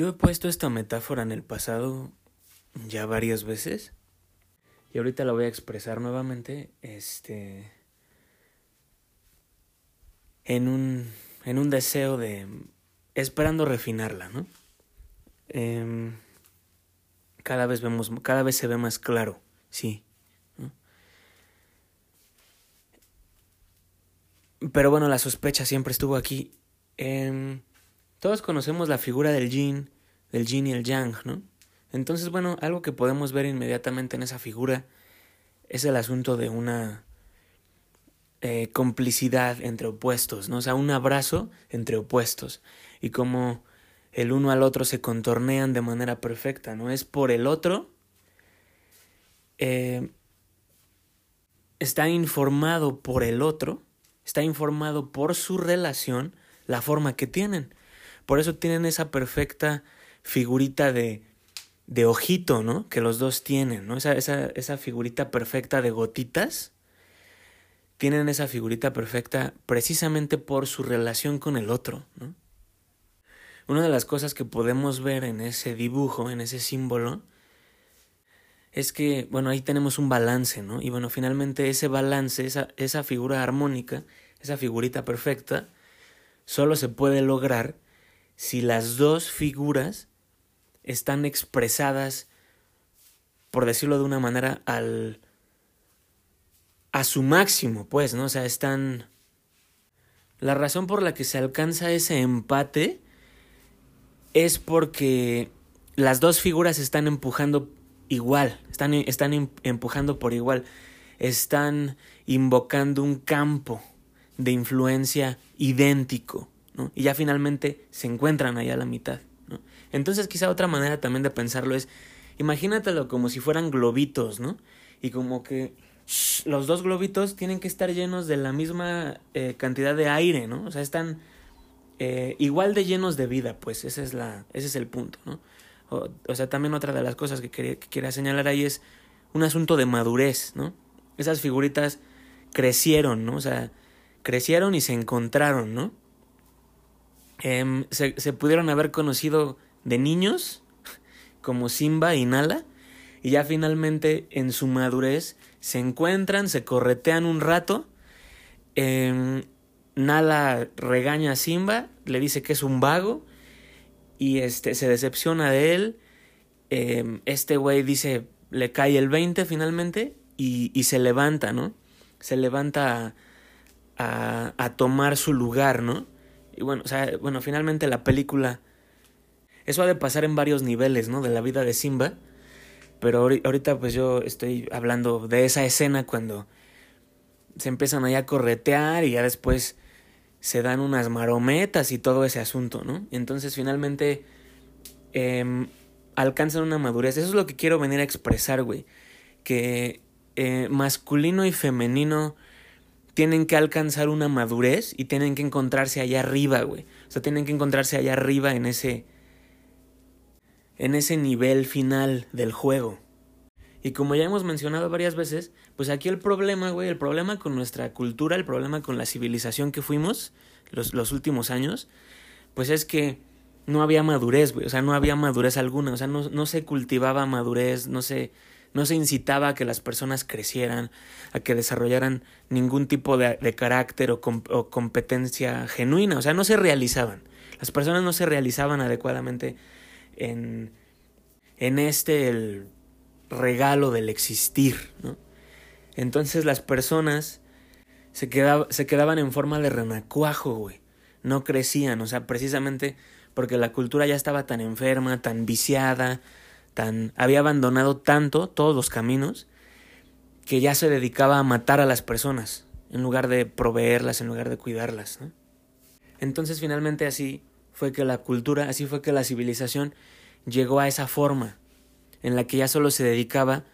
Yo he puesto esta metáfora en el pasado ya varias veces y ahorita la voy a expresar nuevamente este en un en un deseo de esperando refinarla, ¿no? Em, cada vez vemos cada vez se ve más claro, sí. Pero bueno, la sospecha siempre estuvo aquí. Em, todos conocemos la figura del yin, del yin y el yang, ¿no? Entonces, bueno, algo que podemos ver inmediatamente en esa figura es el asunto de una eh, complicidad entre opuestos, ¿no? O sea, un abrazo entre opuestos y como el uno al otro se contornean de manera perfecta, ¿no? Es por el otro, eh, está informado por el otro, está informado por su relación, la forma que tienen. Por eso tienen esa perfecta figurita de, de ojito, ¿no? Que los dos tienen, ¿no? Esa, esa, esa figurita perfecta de gotitas. Tienen esa figurita perfecta precisamente por su relación con el otro, ¿no? Una de las cosas que podemos ver en ese dibujo, en ese símbolo, es que, bueno, ahí tenemos un balance, ¿no? Y bueno, finalmente ese balance, esa, esa figura armónica, esa figurita perfecta, solo se puede lograr si las dos figuras están expresadas, por decirlo de una manera, al a su máximo, pues, ¿no? O sea, están la razón por la que se alcanza ese empate es porque las dos figuras están empujando igual, están, están em, empujando por igual, están invocando un campo de influencia idéntico. Y ya finalmente se encuentran allá a la mitad, ¿no? Entonces quizá otra manera también de pensarlo es, imagínatelo como si fueran globitos, ¿no? Y como que los dos globitos tienen que estar llenos de la misma eh, cantidad de aire, ¿no? O sea, están eh, igual de llenos de vida, pues ese es, la, ese es el punto, ¿no? O, sea, también otra de las cosas que, quería, que señalar ahí es un asunto de madurez, ¿no? Esas figuritas crecieron, ¿no? O sea, crecieron y se encontraron, ¿no? Em, se, pudieron haber conocido de niños, como Simba y Nala, y ya finalmente en su madurez se encuentran, se corretean un rato. Eh, Nala regaña a Simba, le dice que es un vago y este se decepciona de él. Em, este güey dice, le cae el 20 finalmente y, y se levanta, ¿no? Se levanta a, a tomar su lugar, ¿no? Y bueno, o sea, bueno, finalmente la película. Eso ha de pasar en varios niveles, ¿no? De la vida de Simba. Pero ahorita, pues yo estoy hablando de esa escena cuando se empiezan allá a corretear y ya después se dan unas marometas y todo ese asunto, ¿no? Entonces finalmente eh, alcanzan una madurez. Eso es lo que quiero venir a expresar, güey. Que eh, masculino y femenino tienen que alcanzar una madurez y tienen que encontrarse allá arriba, güey. O sea, tienen que encontrarse allá arriba en ese en ese nivel final del juego. Y como ya hemos mencionado varias veces, pues aquí el problema, güey, el problema con nuestra cultura, el problema con la civilización que fuimos los, los últimos años, pues es que no había madurez, güey, o sea, no había madurez alguna, o sea, no, no se cultivaba madurez, no se, no se incitaba a que las personas crecieran, a que desarrollaran ningún tipo de, de carácter o, o, competencia genuina, o sea, no se realizaban. Las personas no se realizaban adecuadamente en, en este el regalo del existir, ¿no? Entonces las personas se, quedaba, se quedaban en forma de renacuajo, güey. No crecían, o sea, precisamente porque la cultura ya estaba tan enferma, tan viciada, tan había abandonado tanto todos los caminos que ya se dedicaba a matar a las personas en lugar de proveerlas, en lugar de cuidarlas. Entonces finalmente así fue que la cultura, así fue que la civilización llegó a esa forma en la que ya solo se dedicaba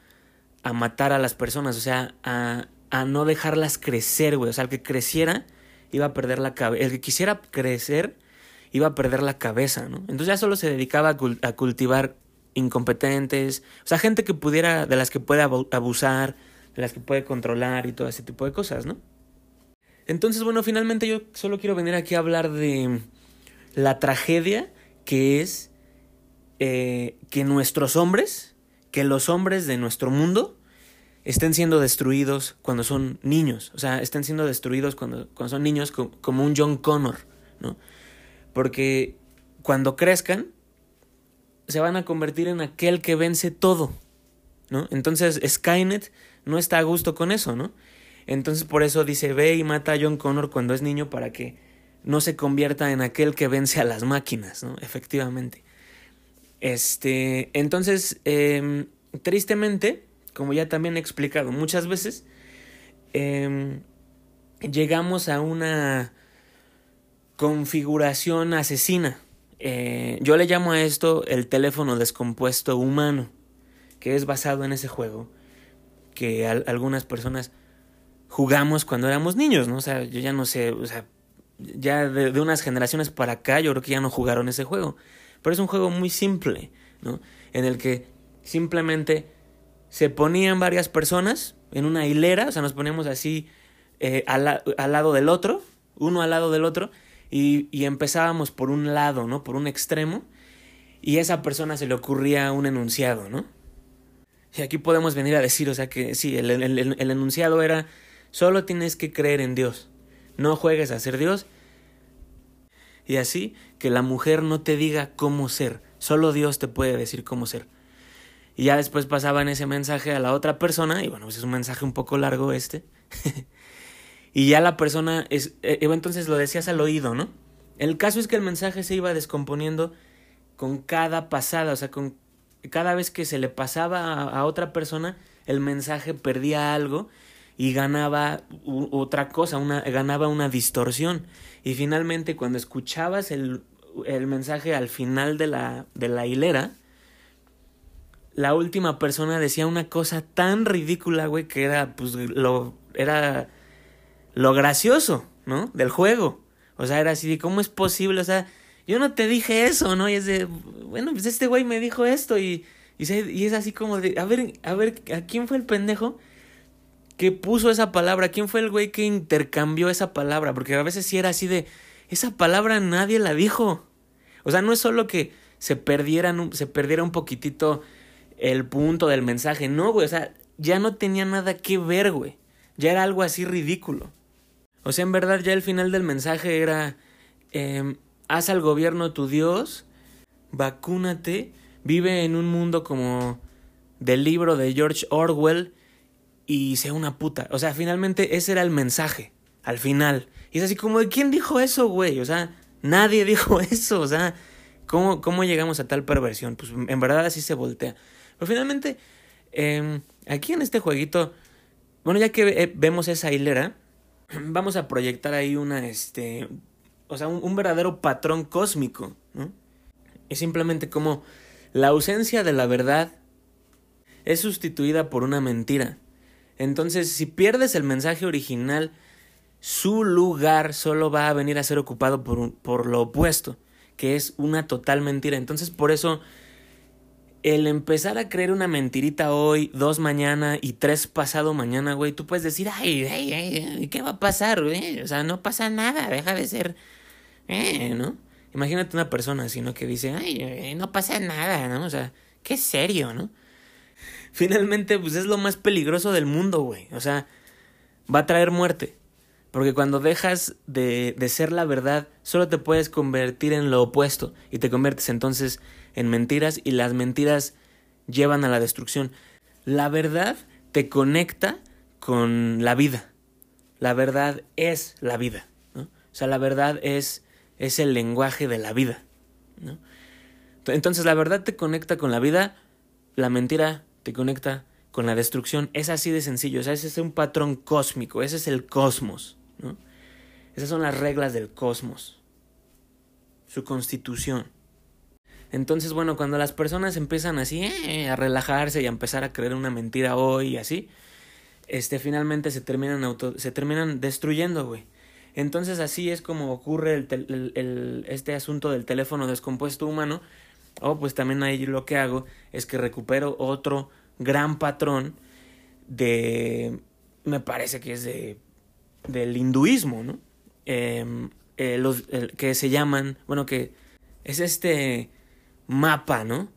a matar a las personas, o sea, a, a no dejarlas crecer, güey. O sea, el que creciera iba a perder la cabeza. El que quisiera crecer iba a perder la cabeza, ¿no? Entonces ya solo se dedicaba a, a cultivar incompetentes, o sea, gente que pudiera, de las que puede abusar, de las que puede controlar y todo ese tipo de cosas, ¿no? Entonces, bueno, finalmente yo solo quiero venir aquí a hablar de la tragedia que es eh, que nuestros hombres, que los hombres de nuestro mundo, estén siendo destruidos cuando son niños. O sea, estén siendo destruidos cuando, cuando son niños como un John Connor, ¿no? Porque cuando crezcan, se van a convertir en aquel que vence todo, ¿no? Entonces Skynet no está a gusto con eso, ¿no? Entonces por eso dice, ve y mata a John Connor cuando es niño para que no se convierta en aquel que vence a las máquinas, ¿no? Efectivamente. Este, entonces, em, tristemente, como ya también he explicado muchas veces, em, llegamos a una configuración asesina. Eh, yo le llamo a esto el teléfono descompuesto humano, que es basado en ese juego que algunas personas jugamos cuando éramos niños, ¿no? O sea, yo ya no sé, o sea, ya de, de, unas generaciones para acá yo creo que ya no jugaron ese juego. Pero es un juego muy simple, ¿no? En el que simplemente se ponían varias personas en una hilera, o sea, nos poníamos así eh, al, al, lado del otro, uno al lado del otro, y, y, empezábamos por un lado, ¿no? Por un extremo, y a esa persona se le ocurría un enunciado, ¿no? Y aquí podemos venir a decir, o sea, que sí, el, el, el enunciado era, solo tienes que creer en Dios, no juegues a ser Dios, y así que la mujer no te diga cómo ser, solo Dios te puede decir cómo ser. Y ya después pasaban ese mensaje a la otra persona, y bueno, pues es un mensaje un poco largo este. y ya la persona, es, eh, entonces lo decías al oído, ¿no? El caso es que el mensaje se iba descomponiendo con cada pasada, o sea, con cada vez que se le pasaba a otra persona, el mensaje perdía algo y ganaba otra cosa, una, ganaba una distorsión. Y finalmente cuando escuchabas el, el mensaje al final de la, de la hilera, la última persona decía una cosa tan ridícula, güey, que era, pues, lo, era lo gracioso, ¿no? Del juego. O sea, era así, ¿cómo es posible? O sea, yo no te dije eso, ¿no? Y es de, bueno, pues este güey me dijo esto y, y, y es así como de, a ver, a ver, ¿a quién fue el pendejo que puso esa palabra? ¿Quién fue el güey que intercambió esa palabra? Porque a veces sí era así de, esa palabra nadie la dijo. O sea, no es solo que se perdieran, se perdiera un poquitito el punto del mensaje. No, güey, o sea, ya no tenía nada que ver, güey. Ya era algo así ridículo. O sea, en verdad ya el final del mensaje era, eh, haz al gobierno tu Dios, vacúnate, vive en un mundo como del libro de George Orwell y sea una puta. O sea, finalmente ese era el mensaje, al final. Y es así como, ¿de quién dijo eso, güey? O sea, nadie dijo eso, o sea, ¿cómo, cómo llegamos a tal perversión? Pues en verdad así se voltea. Pero finalmente, eh, aquí en este jueguito, bueno, ya que eh, vemos esa hilera, vamos a proyectar ahí una, este, o sea, un, un verdadero patrón cósmico, ¿no? Es simplemente como la ausencia de la verdad es sustituida por una mentira. Entonces, si pierdes el mensaje original, su lugar solo va a venir a ser ocupado por, por lo opuesto, que es una total mentira. Entonces, por eso el empezar a creer una mentirita hoy, dos mañana y tres pasado mañana, güey, tú puedes decir, ay, ay, ay, ¿qué va a pasar, güey? O sea, no pasa nada, deja de ser, eh, ¿no? Imagínate una persona así, ¿no? Que dice, ay, no pasa nada, ¿no? O sea, qué serio, ¿no? Finalmente, pues es lo más peligroso del mundo, güey. O sea, va a traer muerte. Porque cuando dejas de, de ser la verdad, solo te puedes convertir en lo opuesto y te conviertes entonces en mentiras y las mentiras llevan a la destrucción. La verdad te conecta con la vida. La verdad es la vida. ¿no? O sea, la verdad es, es el lenguaje de la vida. ¿no? Entonces la verdad te conecta con la vida, la mentira te conecta con la destrucción. Es así de sencillo. O sea, ese es un patrón cósmico, ese es el cosmos. ¿no? Esas son las reglas del cosmos. Su constitución. Entonces, bueno, cuando las personas empiezan así eh, a relajarse y a empezar a creer una mentira hoy y así, este finalmente se terminan auto, se terminan destruyendo, güey. Entonces así es como ocurre el, el, este asunto del teléfono descompuesto humano. O pues también ahí lo que hago es que recupero otro gran patrón de, me parece que es de, del hinduismo, ¿no? Eh, eh, los, que se llaman, bueno, que es este mapa, ¿no?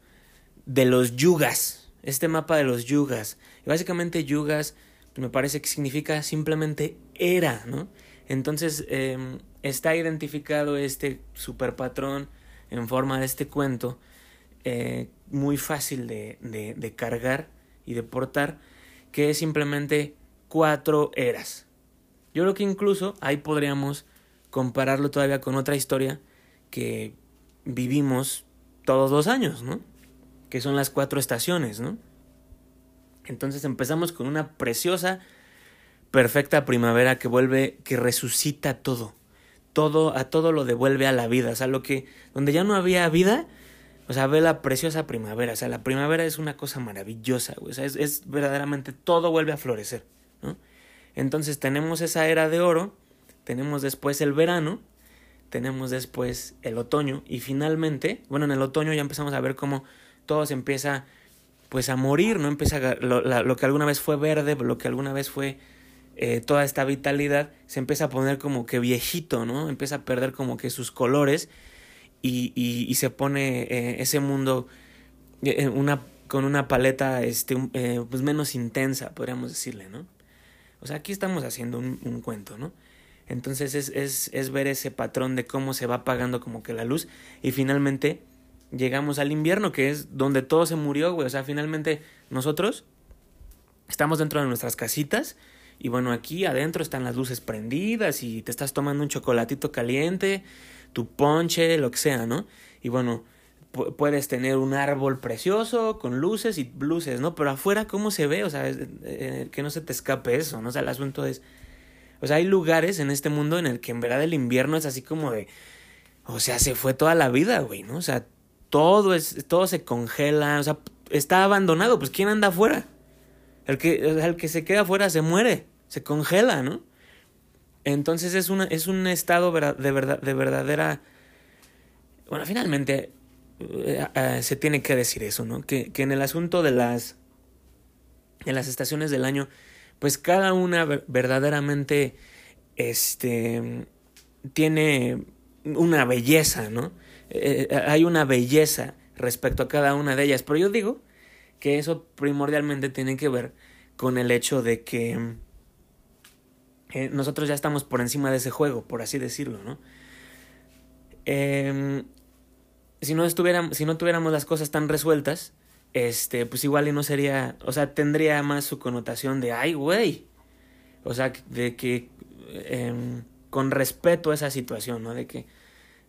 De los yugas, este mapa de los yugas. Y básicamente yugas me parece que significa simplemente era, ¿no? Entonces em, está identificado este super patrón en forma de este cuento, eh, muy fácil de, de, cargar y de portar, que es simplemente cuatro eras. Yo creo que incluso ahí podríamos compararlo todavía con otra historia que vivimos todos los años, ¿no? Que son las cuatro estaciones, ¿no? Entonces empezamos con una preciosa, perfecta primavera que vuelve, que resucita todo. Todo, a todo lo devuelve a la vida. O sea, lo que, donde ya no había vida, o sea, ve la preciosa primavera. O sea, la primavera es una cosa maravillosa, O sea, es, es verdaderamente, todo vuelve a florecer, ¿no? Entonces tenemos esa era de oro, tenemos después el verano, tenemos después el otoño y finalmente, bueno, en el otoño ya empezamos a ver cómo todo se empieza pues a morir, ¿no? Empieza lo, lo que alguna vez fue verde, lo que alguna vez fue eh, toda esta vitalidad, se empieza a poner como que viejito, ¿no? Empieza a perder como que sus colores y, y, y se pone eh, ese mundo eh, una, con una paleta este, pues menos intensa, podríamos decirle, ¿no? O sea, aquí estamos haciendo un, un cuento, ¿no? Entonces es, es, es ver ese patrón de cómo se va apagando como que la luz y finalmente llegamos al invierno, que es donde todo se murió, güey. O sea, finalmente nosotros estamos dentro de nuestras casitas y bueno, aquí adentro están las luces prendidas y te estás tomando un chocolatito caliente, tu ponche, lo que sea, ¿no? Y bueno, puedes tener un árbol precioso con luces y luces, ¿no? Pero afuera, ¿cómo se ve? O sea, eh, que no se te escape eso, ¿no? O sea, el asunto es o sea, hay lugares en este mundo en el que en verdad el invierno es así como de. O sea, se fue toda la vida, güey, ¿no? O sea, todo es. todo se congela. O sea, está abandonado. Pues ¿quién anda afuera? El que, el que se queda afuera se muere. Se congela, ¿no? Entonces es una, es un estado de verdad, de verdadera. Bueno, finalmente. Eh, eh, se tiene que decir eso, ¿no? Que, que en el asunto de las. En las estaciones del año pues cada una verdaderamente este tiene una belleza, ¿no? Eh, hay una belleza respecto a cada una de ellas, pero yo digo que eso primordialmente tiene que ver con el hecho de que eh, nosotros ya estamos por encima de ese juego, por así decirlo, ¿no? Em, si no estuviéramos, si no tuviéramos las cosas tan resueltas, este, pues igual y no sería, o sea, tendría más su connotación de, ay, güey, o sea, de que em, con respeto a esa situación, ¿no? De que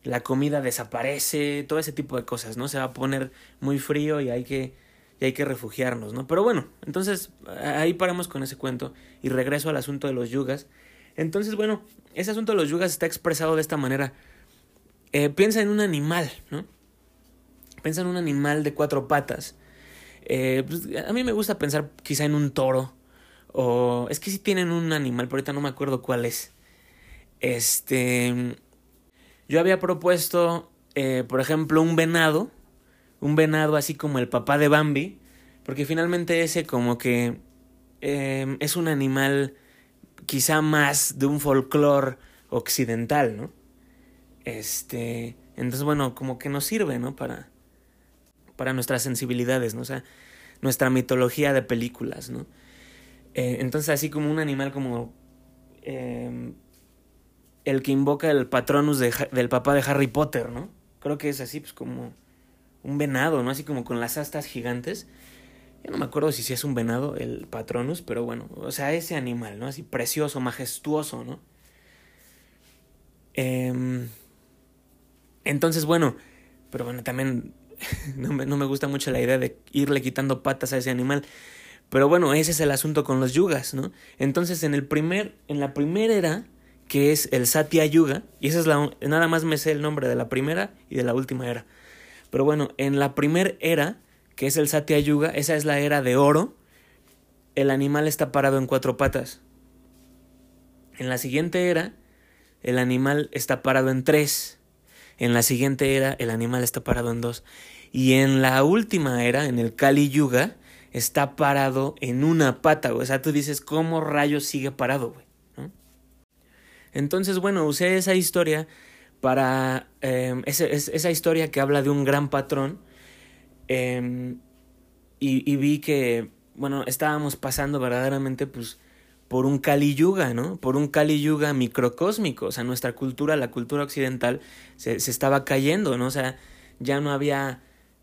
la comida desaparece, todo ese tipo de cosas, ¿no? Se va a poner muy frío y hay que, y hay que refugiarnos, ¿no? Pero bueno, entonces ahí paramos con ese cuento y regreso al asunto de los yugas. Entonces, bueno, ese asunto de los yugas está expresado de esta manera. Eh, piensa en un animal, ¿no? Piensa en un animal de cuatro patas eh, pues, a mí me gusta pensar quizá en un toro. O es que si tienen un animal, pero ahorita no me acuerdo cuál es. Este. Yo había propuesto, eh, por ejemplo, un venado. Un venado así como el papá de Bambi. Porque finalmente ese como que eh, es un animal quizá más de un folclore occidental, ¿no? Este. Entonces, bueno, como que nos sirve, ¿no? Para, para nuestras sensibilidades, ¿no? O sea, nuestra mitología de películas, ¿no? Eh, entonces, así como un animal como em, el que invoca el patronus del papá de Harry Potter, ¿no? Creo que es así, pues como un venado, ¿no? Así como con las astas gigantes. Ya no me acuerdo si, si es un venado el patronus, pero bueno, o sea, ese animal, ¿no? Así precioso, majestuoso, ¿no? Em, entonces, bueno, pero bueno, también no, me, no me gusta mucho la idea de irle quitando patas a ese animal. Pero bueno, ese es el asunto con los yugas, ¿no? Entonces, en el primer, en la primera era, que es el Satya Yuga, y esa es la, nada más me sé el nombre de la primera y de la última era. Pero bueno, en la primera era, que es el Satya Yuga, esa es la era de oro, el animal está parado en cuatro patas. En la siguiente era, el animal está parado en tres. En la siguiente era, el animal está parado en dos. Y en la última era, en el Kali Yuga, está parado en una pata, O sea, tú dices, ¿cómo rayos sigue parado, güey? Entonces, bueno, usé esa historia para. Eh, esa historia que habla de un gran patrón Em, y, y, vi que, bueno, estábamos pasando verdaderamente, pues, por un Kali Yuga, ¿no? Por un Kali Yuga microcósmico. O sea, nuestra cultura, la cultura occidental, se, se estaba cayendo, ¿no? O sea, ya no había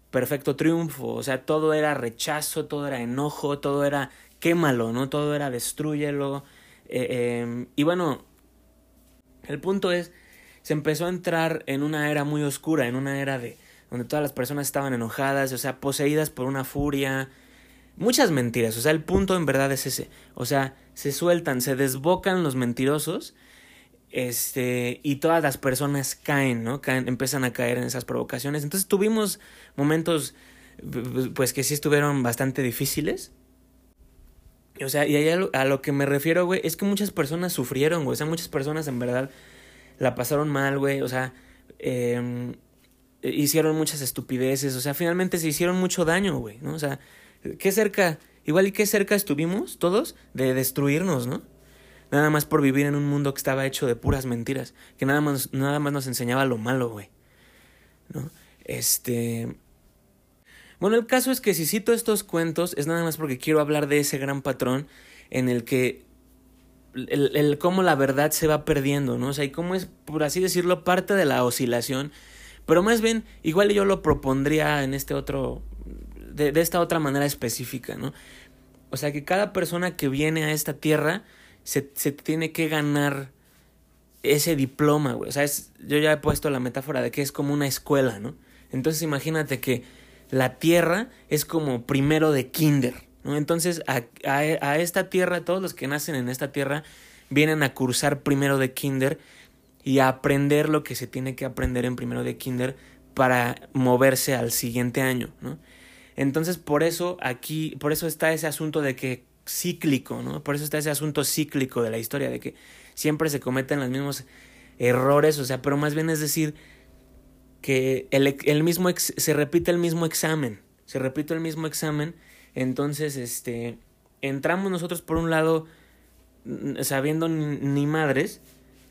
perfecto triunfo. O sea, todo era rechazo, todo era enojo, todo era quémalo, ¿no? Todo era destruyelo. Eh, em, y bueno, el punto es, se empezó a entrar en una era muy oscura, en una era de donde todas las personas estaban enojadas, o sea, poseídas por una furia, muchas mentiras, o sea, el punto en verdad es ese, o sea, se sueltan, se desbocan los mentirosos, este, y todas las personas caen, ¿no? Empiezan a caer en esas provocaciones. Entonces tuvimos momentos, pues que sí estuvieron bastante difíciles, o sea, y ahí a lo, que me refiero, güey, es que muchas personas sufrieron, güey. O sea, muchas personas en verdad la pasaron mal, güey. O sea, eh, hicieron muchas estupideces. O sea, finalmente se hicieron mucho daño, güey, ¿no? O sea, qué cerca, igual y qué cerca estuvimos todos de destruirnos, ¿no? Nada más por vivir en un mundo que estaba hecho de puras mentiras. Que nada más, nada más nos enseñaba lo malo, güey. ¿No? Este. Bueno, el caso es que si cito estos cuentos es nada más porque quiero hablar de ese gran patrón en el que el, el cómo la verdad se va perdiendo, ¿no? O sea, y cómo es, por así decirlo, parte de la oscilación. Pero más bien, igual yo lo propondría en este otro, de, de esta otra manera específica, ¿no? O sea, que cada persona que viene a esta tierra se, se tiene que ganar ese diploma, güey. O sea, es, yo ya he puesto la metáfora de que es como una escuela, ¿no? Entonces imagínate que la tierra es como primero de kinder. Entonces a, a, esta tierra, todos los que nacen en esta tierra vienen a cursar primero de kinder y a aprender lo que se tiene que aprender en primero de kinder para moverse al siguiente año. ¿no? Entonces por eso aquí, por eso está ese asunto de que cíclico, ¿no? Por eso está ese asunto cíclico de la historia, de que siempre se cometen los mismos errores, o sea, pero más bien es decir, que el, el mismo se repite el mismo examen, se repite el mismo examen, entonces este entramos nosotros por un lado sabiendo ni, madres,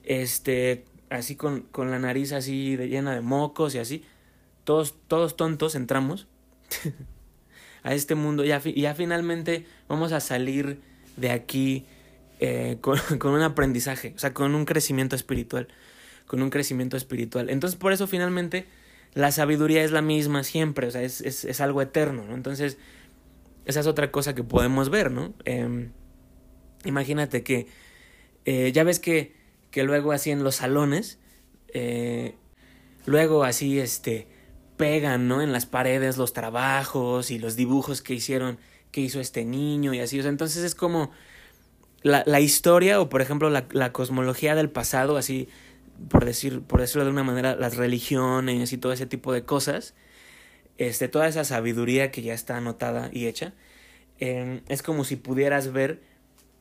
este así con, con la nariz así de, llena de mocos y así, todos todos tontos entramos a este mundo y ya, ya finalmente vamos a salir de aquí eh, con, con un aprendizaje, o sea, con un crecimiento espiritual con un crecimiento espiritual. Entonces, por eso finalmente la sabiduría es la misma siempre, o sea, es, es, es algo eterno, ¿no? Entonces, esa es otra cosa que podemos ver, ¿no? Eh, imagínate que, eh, ya ves que, que luego así en los salones, eh, luego así, este, pegan, ¿no? En las paredes los trabajos y los dibujos que hicieron, que hizo este niño y así, o sea, entonces es como la, la historia o, por ejemplo, la, la cosmología del pasado, así, por decir, por decirlo de una manera, las religiones y todo ese tipo de cosas, este, toda esa sabiduría que ya está anotada y hecha, eh, es como si pudieras ver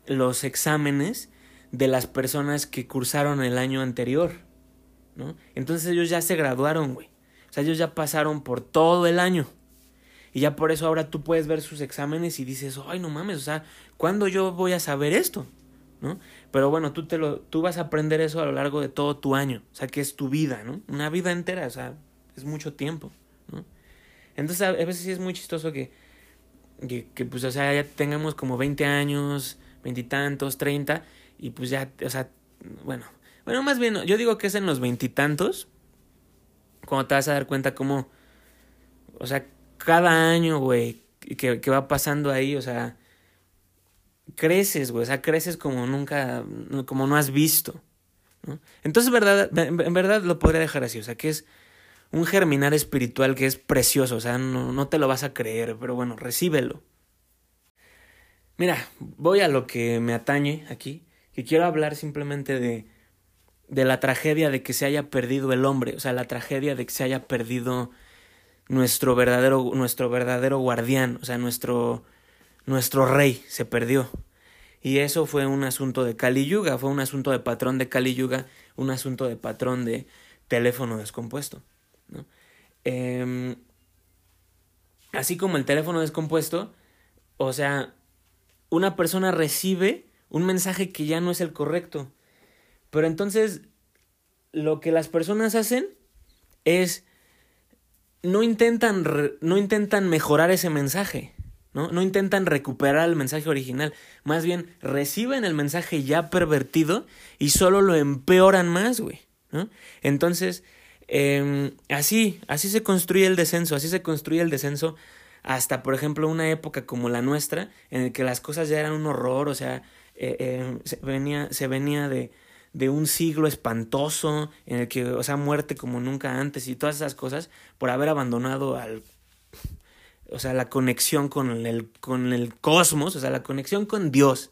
los exámenes de las personas que cursaron el año anterior, ¿no? Entonces ellos ya se graduaron, güey. O sea, ellos ya pasaron por todo el año. Y ya por eso ahora tú puedes ver sus exámenes y dices, ay, no mames, o sea, ¿cuándo yo voy a saber esto? ¿No? Pero bueno, tú, te lo, tú vas a aprender eso a lo largo de todo tu año, o sea, que es tu vida, ¿no? Una vida entera, o sea, es mucho tiempo. Entonces a veces sí es muy chistoso que, que, que pues, o sea, ya tengamos como 20 años, veintitantos, 30, y pues ya, o sea, bueno, bueno, más bien, yo digo que es en los veintitantos, cuando te vas a dar cuenta como, o sea, cada año, güey, que, que va pasando ahí, o sea, creces, güey, o sea, creces como nunca, como no has visto, ¿no? Entonces, verdad, en verdad lo podría dejar así, o sea, que es un germinar espiritual que es precioso, o sea, no, no te lo vas a creer, pero bueno, recíbelo. Mira, voy a lo que me atañe aquí, que quiero hablar simplemente de, de la tragedia de que se haya perdido el hombre, o sea, la tragedia de que se haya perdido nuestro verdadero, nuestro verdadero guardián, o sea, nuestro, nuestro rey se perdió. Y eso fue un asunto de Kali Yuga, fue un asunto de patrón de Kali Yuga, un asunto de patrón de teléfono descompuesto. ¿No? Eh, así como el teléfono descompuesto, o sea, una persona recibe un mensaje que ya no es el correcto. Pero entonces, lo que las personas hacen es no intentan, no intentan mejorar ese mensaje, ¿no? No intentan recuperar el mensaje original, más bien reciben el mensaje ya pervertido y solo lo empeoran más, güey, ¿no? Entonces, eh, así, así se construye el descenso, así se construye el descenso hasta, por ejemplo, una época como la nuestra, en el que las cosas ya eran un horror, o sea, eh, eh, se venía, se venía de, de un siglo espantoso, en el que, o sea, muerte como nunca antes y todas esas cosas, por haber abandonado al o sea, la conexión con el, con el cosmos, o sea, la conexión con Dios,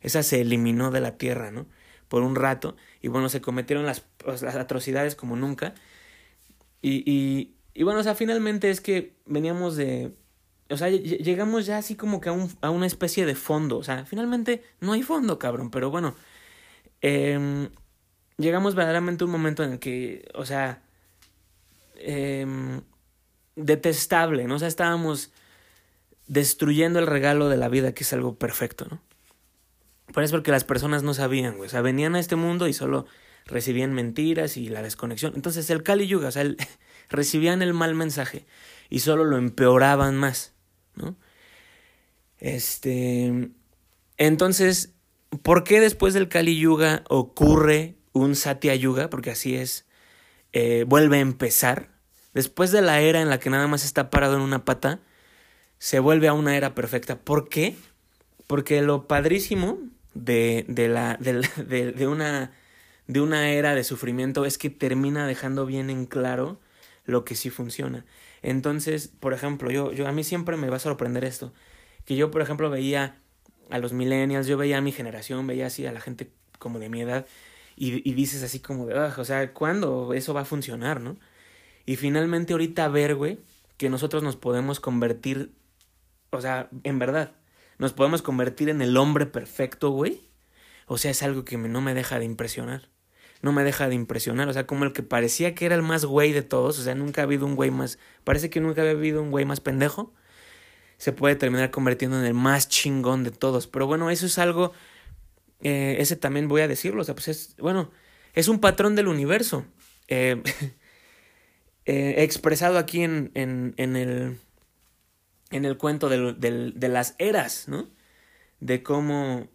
esa se eliminó de la tierra, ¿no? Por un rato, y bueno, se cometieron las, las atrocidades como nunca, y, y, y, bueno, o sea, finalmente es que veníamos de, o sea, llegamos ya así como que a, un, a una especie de fondo, o sea, finalmente no hay fondo, cabrón, pero bueno, eh, llegamos verdaderamente a un momento en el que, o sea, eh, detestable, ¿no? O sea, estábamos destruyendo el regalo de la vida, que es algo perfecto, ¿no? Por eso porque las personas no sabían, güey. O sea, venían a este mundo y solo recibían mentiras y la desconexión. Entonces el Kali Yuga, o sea, el, recibían el mal mensaje y solo lo empeoraban más, ¿no? Este. Entonces, ¿Por qué después del Kali Yuga ocurre un Satya Yuga? Porque así es. Eh, vuelve a empezar. Después de la era en la que nada más está parado en una pata, se vuelve a una era perfecta. ¿Por qué? Porque lo padrísimo de, de, la, de, de, una, de una era de sufrimiento es que termina dejando bien en claro lo que sí funciona. Entonces, por ejemplo, yo, yo a mí siempre me va a sorprender esto. Que yo, por ejemplo, veía a los millennials, yo veía a mi generación, veía así a la gente como de mi edad y, y dices así como de, o sea, ¿cuándo eso va a funcionar, no? Y finalmente ahorita ver, güey, que nosotros nos podemos convertir, o sea, en verdad, nos podemos convertir en el hombre perfecto, güey. O sea, es algo que no me deja de impresionar. No me deja de impresionar. O sea, como el que parecía que era el más güey de todos. O sea, nunca ha habido un güey más. Parece que nunca había habido un güey más pendejo se puede terminar convirtiendo en el más chingón de todos. Pero bueno, eso es algo, eh, ese también voy a decirlo, o sea, pues es, bueno, es un patrón del universo. Eh, eh, expresado aquí en, en, en, el, en el cuento de, de, de las eras, ¿no? De cómo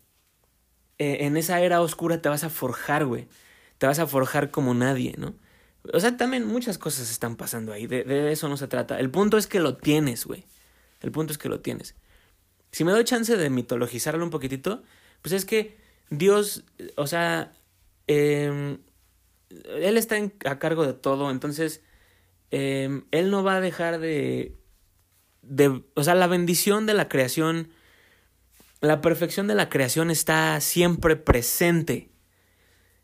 en esa era oscura te vas a forjar, güey. Te vas a forjar como nadie, ¿no? O sea, también muchas cosas están pasando ahí. De, de eso no se trata. El punto es que lo tienes, güey. El punto es que lo tienes. Si me doy chance de mitologizarlo un poquitito, pues es que Dios, o sea, eh, Él está a cargo de todo, entonces eh, Él no va a dejar de, de, o sea, la bendición de la creación, la perfección de la creación está siempre presente.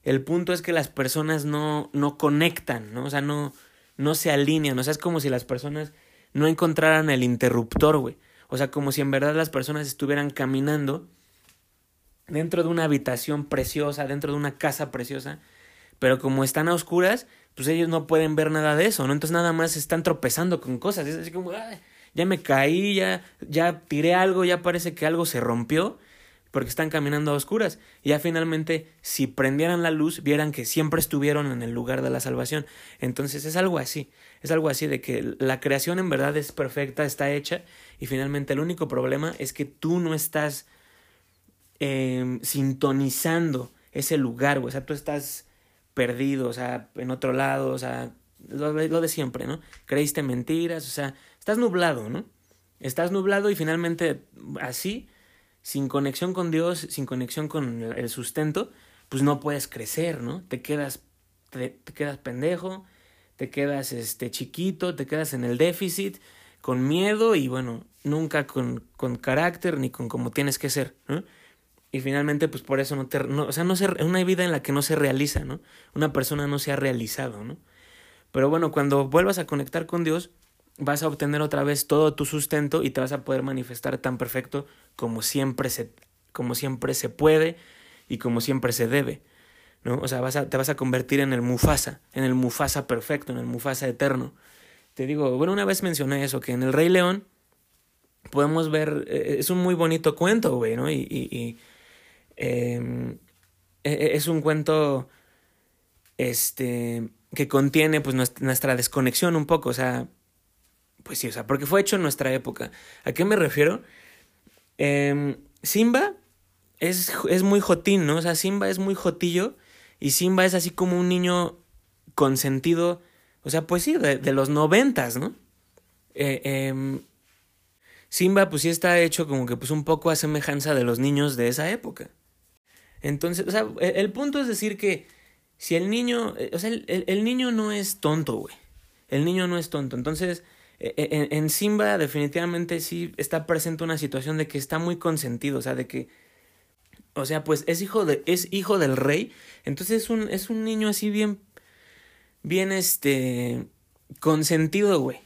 El punto es que las personas no, no conectan, ¿no? O sea, no, no se alinean, o sea, es como si las personas no encontraran el interruptor, güey. O sea, como si en verdad las personas estuvieran caminando dentro de una habitación preciosa, dentro de una casa preciosa, pero como están a oscuras, pues ellos no pueden ver nada de eso, ¿no? Entonces nada más están tropezando con cosas, es así como, ya me caí, ya, ya tiré algo, ya parece que algo se rompió, porque están caminando a oscuras. Y ya finalmente, si prendieran la luz, vieran que siempre estuvieron en el lugar de la salvación. Entonces es algo así, es algo así de que la creación en verdad es perfecta, está hecha, y finalmente el único problema es que tú no estás eh, sintonizando ese lugar, o sea, tú estás perdido, o sea, en otro lado, o sea, lo, lo de siempre, ¿no? Creíste mentiras, o sea, estás nublado, ¿no? Estás nublado y finalmente así sin conexión con Dios, sin conexión con el sustento, pues no puedes crecer, ¿no? Te quedas, te, quedas pendejo, te quedas este, chiquito, te quedas en el déficit, con miedo y bueno, nunca con, con carácter ni con como tienes que ser, ¿no? Y finalmente, pues por eso no te, no, o sea, no una vida en la que no se realiza, ¿no? Una persona no se ha realizado, ¿no? Pero bueno, cuando vuelvas a conectar con Dios, vas a obtener otra vez todo tu sustento y te vas a poder manifestar tan perfecto como siempre se, como siempre se puede y como siempre se debe. ¿no? O sea, vas te vas a convertir en el Mufasa, en el Mufasa perfecto, en el Mufasa eterno. Te digo, bueno, una vez mencioné eso, que en el Rey León podemos ver, eh, es un muy bonito cuento, güey, ¿no? Y, y, em, e, e, es un cuento, este, que contiene, pues, nuestra desconexión un poco, o sea, pues sí, o sea, porque fue hecho en nuestra época. ¿A qué me refiero? Em, Simba es, es muy jotín, ¿no? O sea, Simba es muy jotillo y Simba es así como un niño consentido, o sea, pues sí, de, los noventas, ¿no? Eh, em, Simba pues sí está hecho como que pues un poco a semejanza de los niños de esa época. Entonces, o sea, el, punto es decir que si el niño, eh, o sea, el, el, niño no es tonto, güey. El niño no es tonto. Entonces, e, e, en, en, Simba definitivamente sí está presente una situación de que está muy consentido, o sea, de que, o sea, pues es hijo de, es hijo del rey. Entonces es un, es un niño así bien, bien, este, consentido, güey.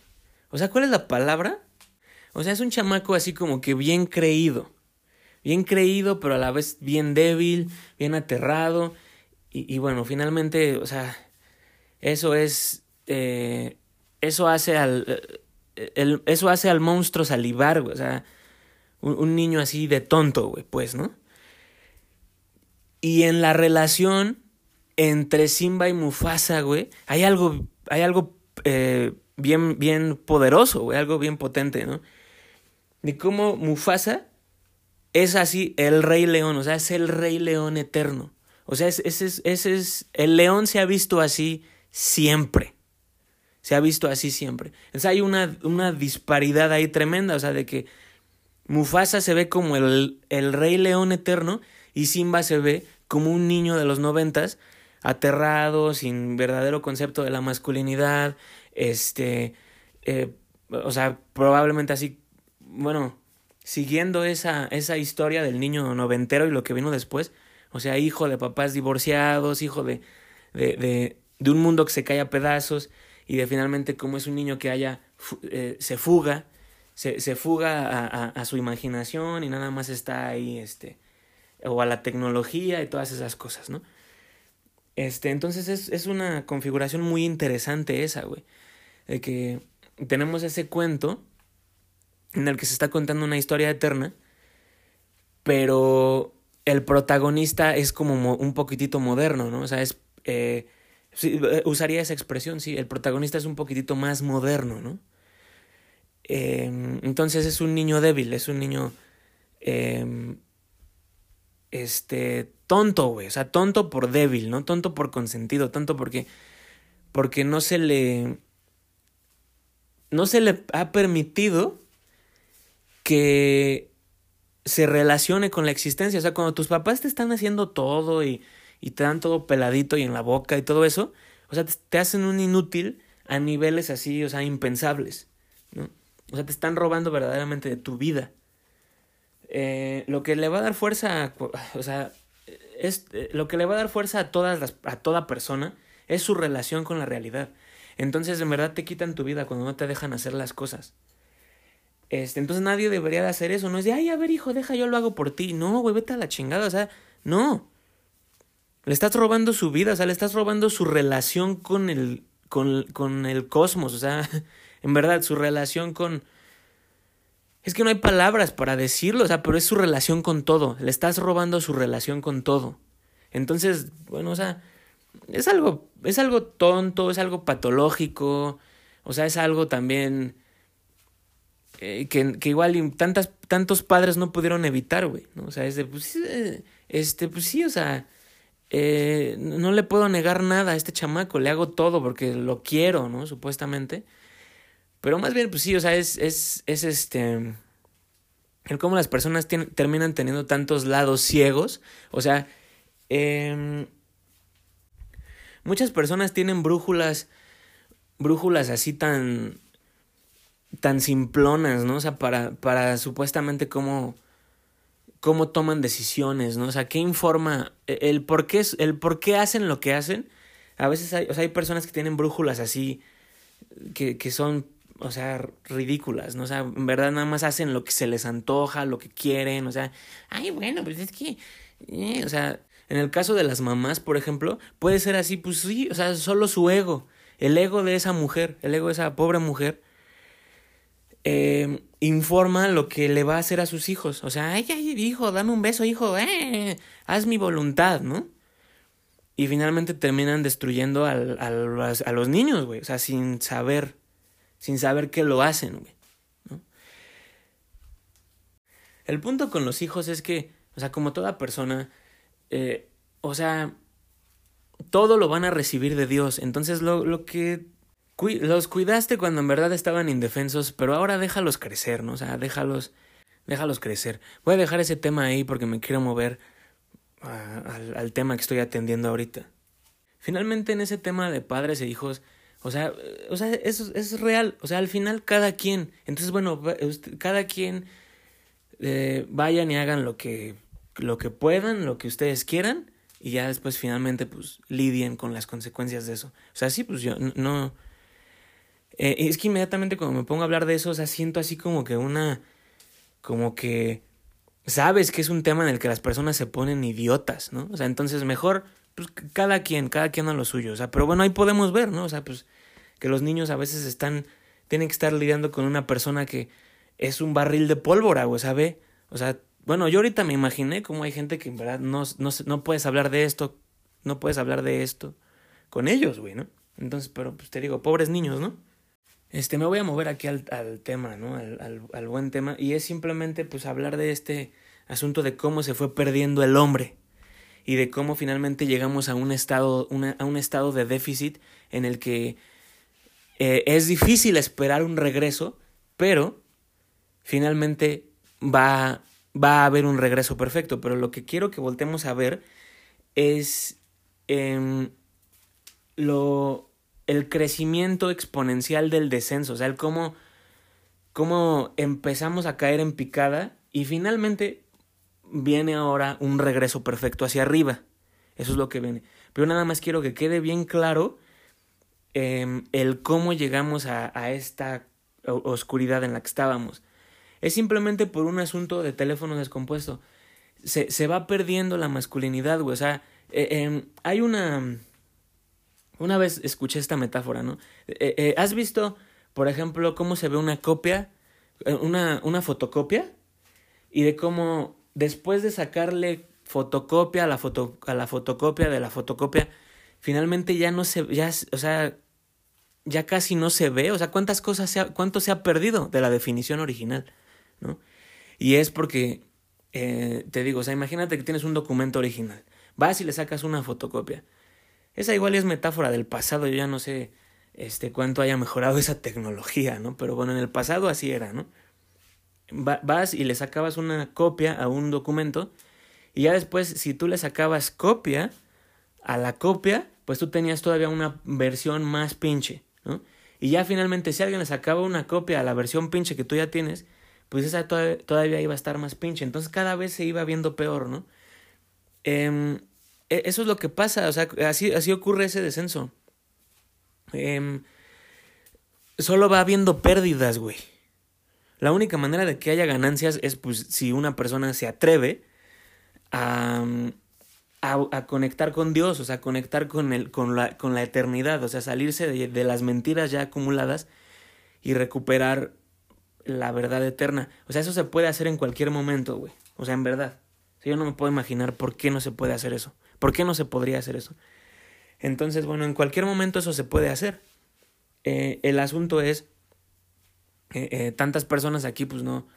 O sea, ¿cuál es la palabra? O sea, es un chamaco así como que bien creído. Bien creído, pero a la vez bien débil, bien aterrado. Y, y bueno, finalmente, o sea, eso es. Eh, eso hace al. El, eso hace al monstruo salivar, güey. O sea, un, un niño así de tonto, güey, pues, ¿no? Y en la relación entre Simba y Mufasa, güey, hay algo. Hay algo eh, bien, bien poderoso, güey, algo bien potente, ¿no? De cómo Mufasa es así el rey león, o sea, es el rey león eterno. O sea, ese es, ese es, el león se ha visto así siempre. Se ha visto así siempre. Entonces hay una, una disparidad ahí tremenda, o sea, de que Mufasa se ve como el, el rey león eterno y Simba se ve como un niño de los noventas, aterrado, sin verdadero concepto de la masculinidad, este, eh, o sea, probablemente así, bueno, siguiendo esa, esa historia del niño noventero y lo que vino después, o sea, hijo de papás divorciados, hijo de, de, de, de un mundo que se cae a pedazos y de finalmente como es un niño que haya, eh, se fuga, se, se fuga a, a, a, su imaginación y nada más está ahí, este, o a la tecnología y todas esas cosas, ¿no? Este, entonces es, es una configuración muy interesante esa, güey. De que tenemos ese cuento en el que se está contando una historia eterna, pero el protagonista es como un poquitito moderno, ¿no? O sea, es... Eh, eh, usaría esa expresión, sí, el protagonista es un poquitito más moderno, ¿no? Eh, entonces es un niño débil, es un niño... Eh, este, tonto, güey, o sea, tonto por débil, ¿no? Tonto por consentido, tonto porque, porque no se le, no se le ha permitido que se relacione con la existencia, o sea, cuando tus papás te están haciendo todo y, y te dan todo peladito y en la boca y todo eso, o sea, te, hacen un inútil a niveles así, o sea, impensables, ¿no? O sea, te están robando verdaderamente de tu vida. Eh, lo que le va a dar fuerza, a, o sea, es, eh, lo que le va a dar fuerza a, todas las, a toda persona es su relación con la realidad. Entonces, en verdad te quitan tu vida cuando no te dejan hacer las cosas. Este, entonces nadie debería de hacer eso. No es de, ay, a ver, hijo, deja, yo lo hago por ti. No, güey, vete a la chingada. O sea, no. Le estás robando su vida, o sea, le estás robando su relación con el, con, con el cosmos. O sea, en verdad, su relación con, es que no hay palabras para decirlo, o sea, pero es su relación con todo. Le estás robando su relación con todo. Entonces, bueno, o sea, es algo, es algo tonto, es algo patológico, o sea, es algo también eh, que, que, igual tantas, tantos padres no pudieron evitar, güey, ¿no? O sea, es de, pues, eh, este, pues sí, o sea, eh, no le puedo negar nada a este chamaco, le hago todo porque lo quiero, ¿no? Supuestamente. Pero más bien, pues sí, o sea, es, es, es este... El cómo las personas terminan teniendo tantos lados ciegos. O sea, eh, muchas personas tienen brújulas, brújulas así tan, tan simplonas, ¿no? O sea, para, para supuestamente cómo, cómo toman decisiones, ¿no? O sea, qué informa, e, el por qué, el hacen lo que hacen. A veces hay, o sea, hay personas que tienen brújulas así, que, que son o sea, ridículas, ¿no? O sea, en verdad nada más hacen lo que se les antoja, lo que quieren, o sea, ay, bueno, pues es que, eh, o sea, en el caso de las mamás, por ejemplo, puede ser así, pues sí, o sea, solo su ego, el ego de esa mujer, el ego de esa pobre mujer, eh, informa lo que le va a hacer a sus hijos, o sea, ay, ay, hijo, dame un beso, hijo, eh, haz mi voluntad, ¿no? Y finalmente terminan destruyendo al, al, a los niños, güey, o sea, sin saber sin saber que lo hacen, güey. El punto con los hijos es que, o sea, como toda persona, eh, o sea, todo lo van a recibir de Dios. Entonces, lo, lo que los cuidaste cuando en verdad estaban indefensos, pero ahora déjalos crecer, ¿no? O sea, déjalos, déjalos crecer. Voy a dejar ese tema ahí porque me quiero mover al, al tema que estoy atendiendo ahorita. Finalmente, en ese tema de padres e hijos, o sea, o sea, eso es real. O sea, al final cada quien. Entonces, bueno, cada quien eh, vayan y hagan lo que, lo que puedan, lo que ustedes quieran. Y ya después finalmente, pues, lidien con las consecuencias de eso. O sea, sí, pues yo no. Eh, es que inmediatamente cuando me pongo a hablar de eso, o sea, siento así como que una. Como que. Sabes que es un tema en el que las personas se ponen idiotas, ¿no? O sea, entonces mejor pues cada quien, cada quien a lo suyo. O sea, pero bueno, ahí podemos ver, ¿no? O sea, pues que los niños a veces están, tienen que estar lidiando con una persona que es un barril de pólvora, güey, ¿sabe? O sea, bueno, yo ahorita me imaginé cómo hay gente que en verdad no, no, no puedes hablar de esto, no puedes hablar de esto con ellos, güey, ¿no? Entonces, pero pues te digo, pobres niños, ¿no? Este, me voy a mover aquí al, al tema, ¿no? Al, al, buen tema. Y es simplemente, pues, hablar de este asunto de cómo se fue perdiendo el hombre y de cómo finalmente llegamos a un estado, a un estado de déficit en el que eh, es difícil esperar un regreso, pero finalmente va, va a haber un regreso perfecto. Pero lo que quiero que voltemos a ver es em, lo, el crecimiento exponencial del descenso, o sea, el cómo, cómo empezamos a caer en picada y finalmente viene ahora un regreso perfecto hacia arriba. Eso es lo que viene. Pero nada más quiero que quede bien claro eh, el cómo llegamos a, a, esta oscuridad en la que estábamos. Es simplemente por un asunto de teléfono descompuesto. Se, se va perdiendo la masculinidad, güey. O sea, eh, eh, hay una... Una vez escuché esta metáfora, ¿no? Eh, eh, ¿Has visto, por ejemplo, cómo se ve una copia, una, una fotocopia? Y de cómo después de sacarle fotocopia a la, foto, a la fotocopia de la fotocopia, finalmente ya no se, ya, o sea, ya casi no se ve, o sea, cuántas cosas se ha, cuánto se ha perdido de la definición original, ¿no? Y es porque, eh, te digo, o sea, imagínate que tienes un documento original, vas y le sacas una fotocopia. Esa igual es metáfora del pasado, yo ya no sé este cuánto haya mejorado esa tecnología, ¿no? Pero bueno, en el pasado así era, ¿no? vas y le sacabas una copia a un documento y ya después si tú le sacabas copia a la copia, pues tú tenías todavía una versión más pinche, ¿no? Y ya finalmente si alguien le sacaba una copia a la versión pinche que tú ya tienes, pues esa todavía, iba a estar más pinche. Entonces cada vez se iba viendo peor, ¿no? Eh, eso es lo que pasa, o sea, así, así ocurre ese descenso. Eh, solo va habiendo pérdidas, güey. La única manera de que haya ganancias es pues si una persona se atreve a, a, conectar con Dios, o sea, conectar con, el, con, la, con la eternidad, o sea, salirse de, de las mentiras ya acumuladas y recuperar la verdad eterna. O sea, eso se puede hacer en cualquier momento, güey. O sea, en verdad. Yo no me puedo imaginar por qué no se puede hacer eso. ¿Por qué no se podría hacer eso? Entonces, bueno, en cualquier momento eso se puede hacer. Eh, el asunto es eh, eh, tantas personas aquí, pues no.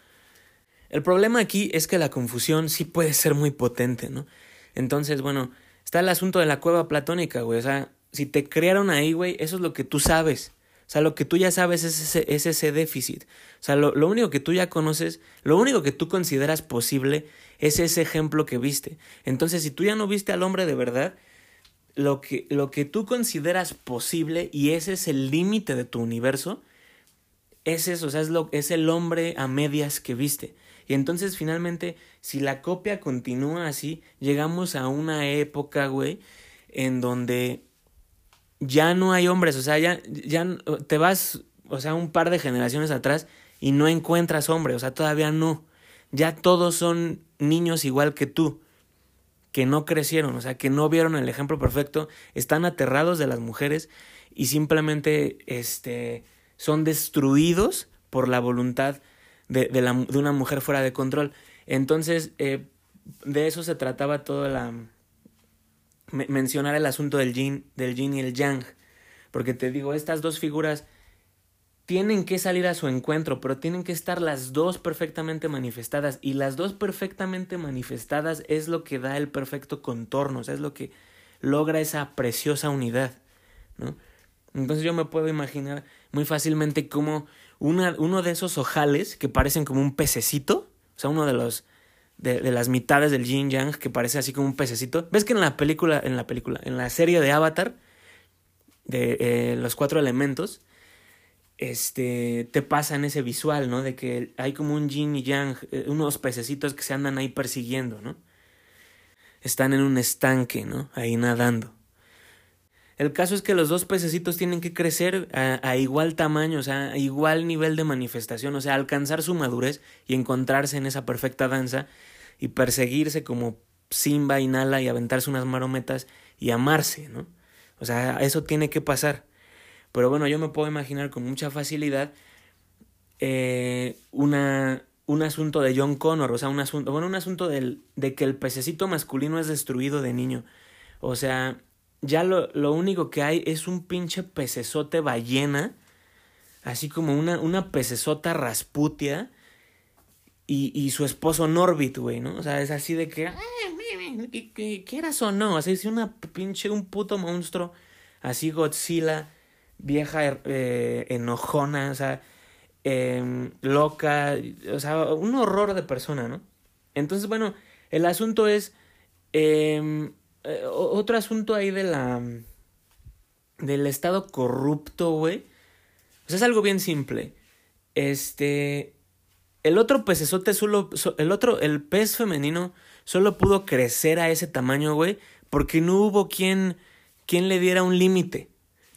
El problema aquí es que la confusión sí puede ser muy potente, ¿no? Entonces, bueno, está el asunto de la cueva platónica, güey. O sea, si te crearon ahí, güey, eso es lo que tú sabes. O sea, lo que tú ya sabes es ese, es ese déficit. O sea, lo, único que tú ya conoces, lo único que tú consideras posible es ese ejemplo que viste. Entonces, si tú ya no viste al hombre de verdad, lo que, lo que tú consideras posible y ese es el límite de tu universo, es eso, o sea, es, lo, es el hombre a medias que viste. Y entonces finalmente, si la copia continúa así, llegamos a una época, güey, en donde ya no hay hombres, o sea, ya, ya te vas, o sea, un par de generaciones atrás y no encuentras hombres, o sea, todavía no. Ya todos son niños igual que tú, que no crecieron, o sea, que no vieron el ejemplo perfecto, están aterrados de las mujeres y simplemente, este, son destruidos por la voluntad de, de, una mujer fuera de control. Entonces, eh, de eso se trataba toda la... Me, mencionar el asunto del yin, del yin y el yang. Porque te digo, estas dos figuras tienen que salir a su encuentro, pero tienen que estar las dos perfectamente manifestadas. Y las dos perfectamente manifestadas es lo que da el perfecto contorno, o sea, es lo que logra esa preciosa unidad, ¿no? Entonces yo me puedo imaginar muy fácilmente como una, uno de esos ojales que parecen como un pececito, o sea, uno de los de, de, las mitades del yin yang que parece así como un pececito. ¿Ves que en la película, en la película, en la serie de Avatar, de eh, los cuatro elementos, este, te pasa en ese visual, ¿no? De que hay como un yin y yang, eh, unos pececitos que se andan ahí persiguiendo, ¿no? Están en un estanque, ¿no? Ahí nadando. El caso es que los dos pececitos tienen que crecer a, a, igual tamaño, o sea, a igual nivel de manifestación, o sea, alcanzar su madurez y encontrarse en esa perfecta danza y perseguirse como Simba y Nala y aventarse unas marometas y amarse, ¿no? O sea, eso tiene que pasar. Pero bueno, yo me puedo imaginar con mucha facilidad eh, una, un asunto de John Connor, o sea, un asunto, bueno, un asunto del, de que el pececito masculino es destruido de niño. O sea, ya lo, lo único que hay es un pinche pecesote ballena, así como una, una pecesota rasputia y, y su esposo Norbit, güey, ¿no? O sea, es así de que, que, quieras o no, así es una pinche, un puto monstruo, así Godzilla vieja eh, enojona, o sea, eh, loca, o sea, un horror de persona, ¿no? Entonces, bueno, el asunto es, em, eh, otro asunto ahí de la, del estado corrupto, güey. O sea, es algo bien simple. Este, el otro pecesote solo, el otro, el pez femenino solo pudo crecer a ese tamaño, güey, porque no hubo quien, quien le diera un límite.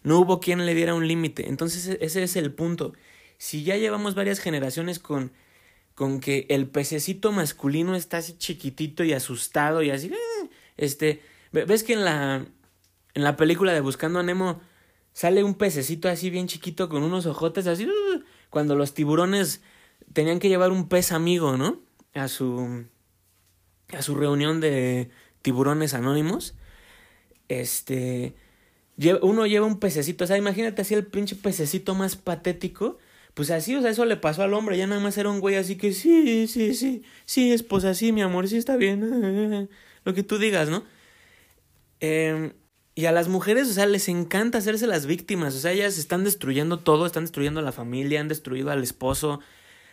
No hubo quien le diera un límite. Entonces e-, ese es el punto. Si ya llevamos varias generaciones con, con que el pececito masculino está así chiquitito y asustado y así, eh, este, ves que en la, en la película de Buscando a Nemo sale un pececito así bien chiquito con unos ojotes así, uh, cuando los tiburones tenían que llevar un pez amigo, ¿no? A su, a su reunión de tiburones anónimos. Este, uno lleva un pececito, o sea, imagínate así el pinche pececito más patético. Pues así, o sea, eso le pasó al hombre, ya nada más era un güey así que sí, sí, sí, sí, esposa, sí, mi amor, sí está bien, lo que tú digas, ¿no? Eh, y a las mujeres, o sea, les encanta hacerse las víctimas, o sea, ellas están destruyendo todo, están destruyendo a la familia, han destruido al esposo,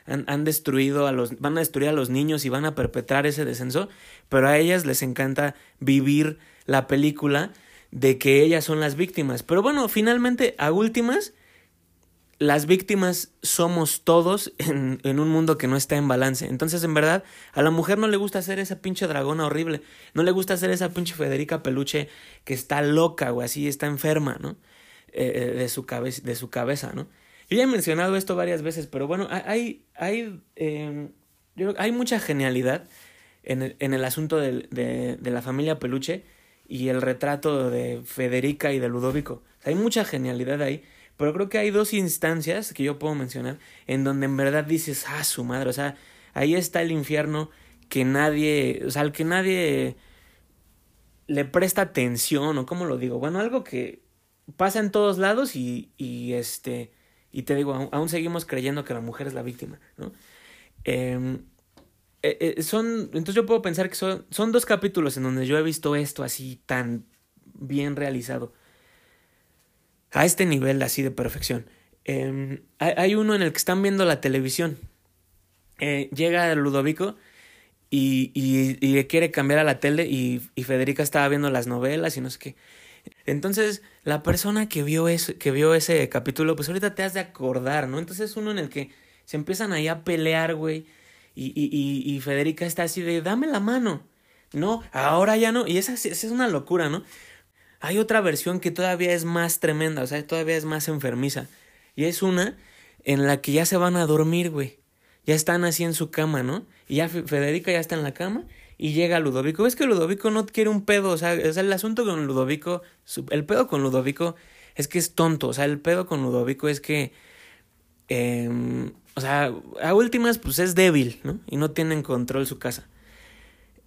han, han destruido a los, van a destruir a los niños y van a perpetrar ese descenso, pero a ellas les encanta vivir la película de que ellas son las víctimas. Pero bueno, finalmente, a últimas, las víctimas somos todos en, en, un mundo que no está en balance. Entonces, en verdad, a la mujer no le gusta hacer esa pinche dragona horrible. No le gusta hacer esa pinche Federica Peluche que está loca, o así está enferma, ¿no? Eh, de, su cabeza, de su cabeza, ¿no? Yo ya he mencionado esto varias veces, pero bueno, hay, hay, eh, yo, hay mucha genialidad en el, en el asunto de la familia Peluche y el retrato de Federica y de Ludovico. hay mucha genialidad ahí, pero creo que hay dos instancias que yo puedo mencionar en donde en verdad dices, ah, su madre, o sea, ahí está el infierno que nadie, o sea, al que nadie le presta atención, o cómo lo digo, bueno, algo que pasa en todos lados y, y este, y te digo, aún, aún seguimos creyendo que la mujer es la víctima, ¿no? Eh, eh, eh, son, entonces yo puedo pensar que son, son dos capítulos en donde yo he visto esto así tan bien realizado. A este nivel así de perfección. Eh, hay, uno en el que están viendo la televisión. Eh, llega Ludovico y, y, y, quiere cambiar a la tele y, y Federica estaba viendo las novelas y no sé qué. Entonces, la persona que vio, eso, que vio ese capítulo, pues ahorita te has de acordar, ¿no? Entonces es uno en el que se empiezan ahí a pelear, güey y, y, y, Federica está así de, dame la mano. No, ahora ya no. Y esa, esa es una locura, ¿no? Hay otra versión que todavía es más tremenda, o sea, todavía es más enfermiza. Y es una en la que ya se van a dormir, güey. Ya están así en su cama, ¿no? Y ya Federica ya está en la cama y llega Ludovico. ¿Ves que Ludovico no quiere un pedo? O sea, el asunto con Ludovico, el pedo con Ludovico es que es tonto. O sea, el pedo con Ludovico es que... Eh, o sea, a últimas, pues es débil, ¿no? Y no tiene en control su casa.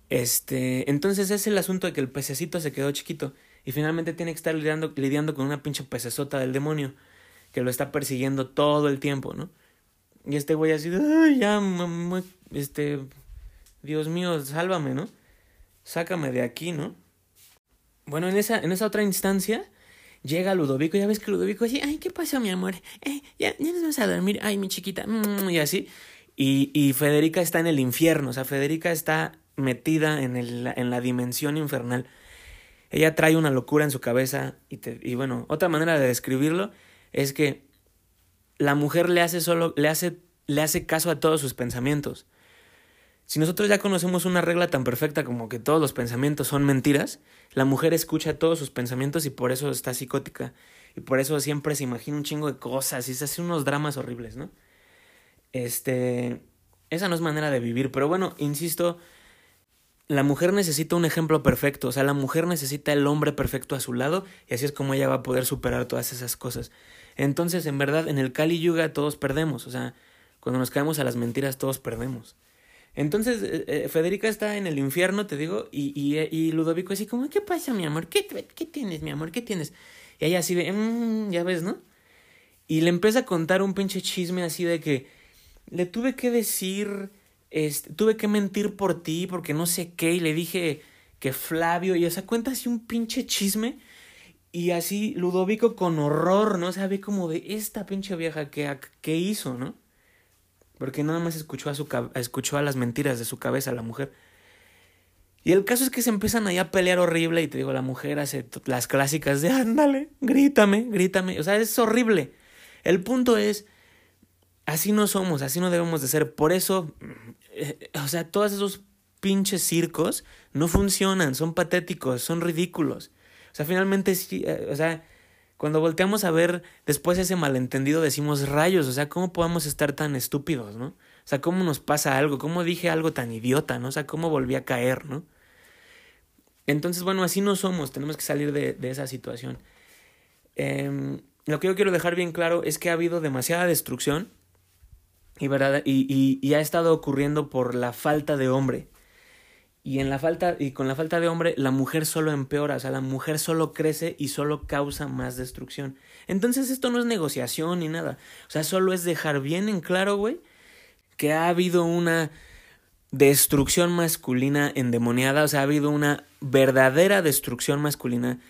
Este, entonces es el asunto de que el pececito se quedó chiquito y finalmente tiene que estar lidiando, lidiando con una pinche pecesota del demonio. que lo está persiguiendo todo el tiempo, ¿no? Y este güey así, ay, ya, este, Dios mío, sálvame, ¿no? Sácame de aquí, ¿no? Bueno, en esa, en esa otra instancia llega Ludovico, ya ves que Ludovico así, ay, ¿qué pasó, mi amor? Eh, ya, ya nos vamos a dormir, ay, mi chiquita, mm", y así. Y, y Federica está en el infierno, o sea, Federica está metida en, el, en la dimensión infernal. Ella trae una locura en su cabeza y, y bueno, otra manera de describirlo es que la mujer le hace solo, le hace, le hace caso a todos sus pensamientos. Si nosotros ya conocemos una regla tan perfecta como que todos los pensamientos son mentiras, la mujer escucha todos sus pensamientos y por eso está psicótica. Y por eso siempre se imagina un chingo de cosas y se hace unos dramas horribles, ¿no? Este. Esa no es manera de vivir. Pero bueno, insisto, la mujer necesita un ejemplo perfecto. O sea, la mujer necesita el hombre perfecto a su lado. Y así es como ella va a poder superar todas esas cosas. Entonces, en verdad, en el Kali Yuga todos perdemos. O sea, cuando nos caemos a las mentiras, todos perdemos. Entonces, eh, eh, Federica está en el infierno, te digo, y, y, y, Ludovico así como, ¿qué pasa, mi amor? ¿Qué, ¿Qué tienes, mi amor? ¿Qué tienes? Y ella así de, mmm, ya ves, ¿no? Y le empieza a contar un pinche chisme así de que le tuve que decir, este, tuve que mentir por ti porque no sé qué, y le dije que Flavio, y o sea, cuenta así un pinche chisme, y así Ludovico con horror, ¿no? Sabe como de esta pinche vieja que, que hizo, ¿no? Porque nada más escuchó a, su, escuchó a las mentiras de su cabeza la mujer. Y el caso es que se empiezan ahí a pelear horrible y te digo, la mujer hace las clásicas de ándale, grítame, grítame. O sea, es horrible. El punto es, así no somos, así no debemos de ser. Por eso, eh, o sea, todos esos pinches circos no funcionan, son patéticos, son ridículos. O sea, finalmente, eh, o sea, cuando volteamos a ver después ese malentendido decimos rayos, o sea, ¿cómo podemos estar tan estúpidos, no? O sea, ¿cómo nos pasa algo? ¿Cómo dije algo tan idiota, no? O sea, ¿cómo volví a caer, no? Entonces, bueno, así no somos, tenemos que salir de, esa situación. Eh, lo que yo quiero dejar bien claro es que ha habido demasiada destrucción y, ¿verdad? y, y, y ha estado ocurriendo por la falta de hombre. Y en la falta, y con la falta de hombre, la mujer solo empeora, o sea, la mujer solo crece y solo causa más destrucción. Entonces esto no es negociación ni nada. O sea, solo es dejar bien en claro, güey, que ha habido una destrucción masculina endemoniada, o sea, ha habido una verdadera destrucción masculina.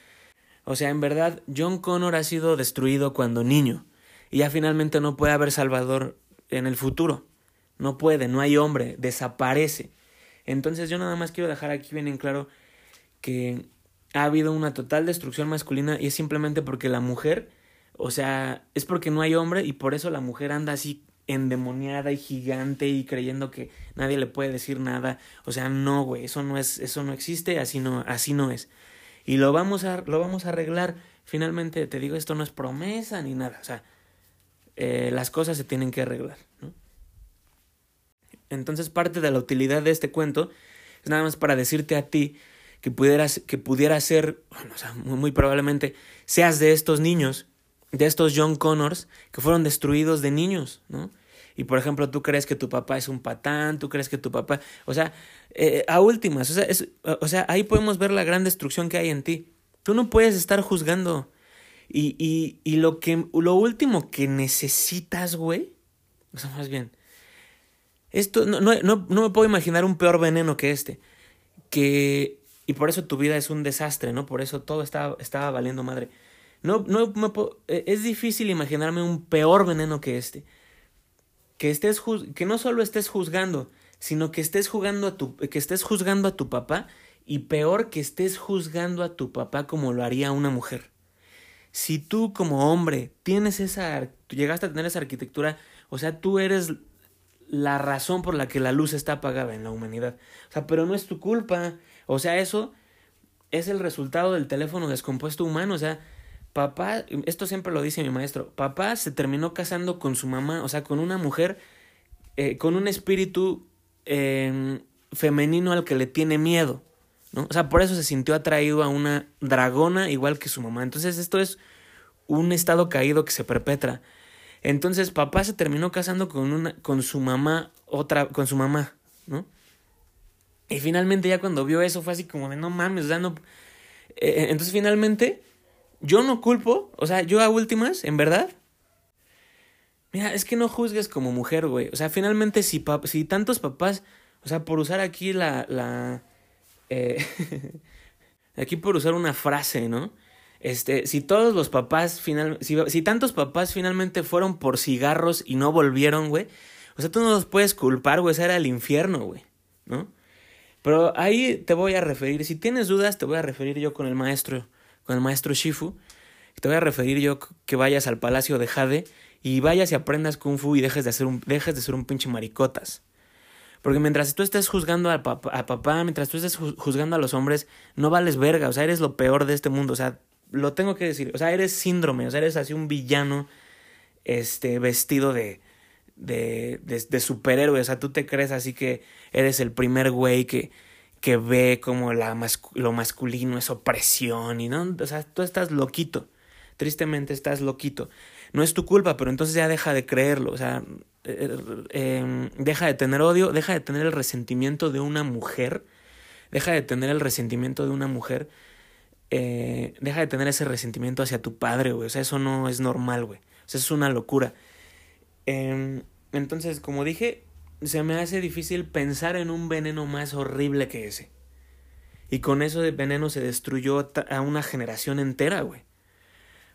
O sea, en verdad, John Connor ha sido destruido cuando niño. Y ya finalmente no puede haber Salvador en el futuro. No puede, no hay hombre, desaparece. Entonces yo nada más quiero dejar aquí bien en claro que ha habido una total destrucción masculina y es simplemente porque la mujer, o sea, es porque no hay hombre y por eso la mujer anda así endemoniada y gigante y creyendo que nadie le puede decir nada. O sea, no, güey, eso no es, eso no existe, así no, así no es. Y lo vamos a, lo vamos a arreglar. Finalmente, te digo, esto no es promesa ni nada. O sea, eh, las cosas se tienen que arreglar. Entonces parte de la utilidad de este cuento es nada más para decirte a ti que pudieras, que pudiera ser, o sea, muy, probablemente seas de estos niños, de estos John Connors que fueron destruidos de niños, ¿no? Y por ejemplo, tú crees que tu papá es un patán, tú crees que tu papá, o sea, eh, a últimas, o sea, o sea, ahí podemos ver la gran destrucción que hay en ti. Tú no puedes estar juzgando. Y, y, y lo que, lo último que necesitas, güey, o sea, más bien, esto no, no, no, no me puedo imaginar un peor veneno que este. Que. Y por eso tu vida es un desastre, ¿no? Por eso todo estaba, estaba valiendo madre. No, no me puedo, e, es difícil imaginarme un peor veneno que este. Que estés que no solo estés juzgando, sino que estés jugando a tu, que estés juzgando a tu papá y peor que estés juzgando a tu papá como lo haría una mujer. Si tú como hombre tienes esa, llegaste a tener esa arquitectura, o sea, tú eres la razón por la que la luz está apagada en la humanidad. O sea, pero no es tu culpa. O sea, eso es el resultado del teléfono descompuesto humano. O sea, papá, esto siempre lo dice mi maestro, papá se terminó casando con su mamá, o sea, con una mujer, eh, con un espíritu eh, femenino al que le tiene miedo. ¿no? O sea, por eso se sintió atraído a una dragona igual que su mamá. Entonces, esto es un estado caído que se perpetra. Entonces papá se terminó casando con una con su mamá, otra con su mamá, ¿no? Y finalmente ya cuando vio eso fue así como de no mames, o sea, no eh, entonces finalmente yo no culpo, o sea, yo a últimas, en verdad, Mira, es que no juzgues como mujer, güey. O sea, finalmente si, si tantos papás, o sea, por usar aquí la... la eh, aquí por usar una frase, ¿no? Este, si todos los papás, final, si, tantos papás finalmente fueron por cigarros y no volvieron, güey, o sea, tú no los puedes culpar, güey, ese era el infierno, güey, ¿no? Pero ahí te voy a referir, si tienes dudas, te voy a referir yo con el maestro, con el maestro Shifu, te voy a referir yo que vayas al palacio de Jade y vayas y aprendas kung fu y dejes de, hacer dejes de ser un pinche maricotas. Porque mientras tú estés juzgando a papá, a papá, mientras tú estés juzgando a los hombres, no vales verga, o sea, eres lo peor de este mundo, o sea, lo tengo que decir, o sea, eres síndrome, o sea, eres así un villano, este, vestido de, de, de, superhéroe, o sea, tú te crees así que eres el primer güey que, que ve como la lo masculino es opresión y no, o sea, tú estás loquito, tristemente estás loquito. No es tu culpa, pero entonces ya deja de creerlo, o sea, eh, em, deja de tener odio, deja de tener el resentimiento de una mujer, deja de tener el resentimiento de una mujer, eh, deja de tener ese resentimiento hacia tu padre, güey, o sea, eso no es normal, güey, o sea, es una locura. Em, entonces, como dije, se me hace difícil pensar en un veneno más horrible que ese. Y con eso de veneno se destruyó a una generación entera, güey.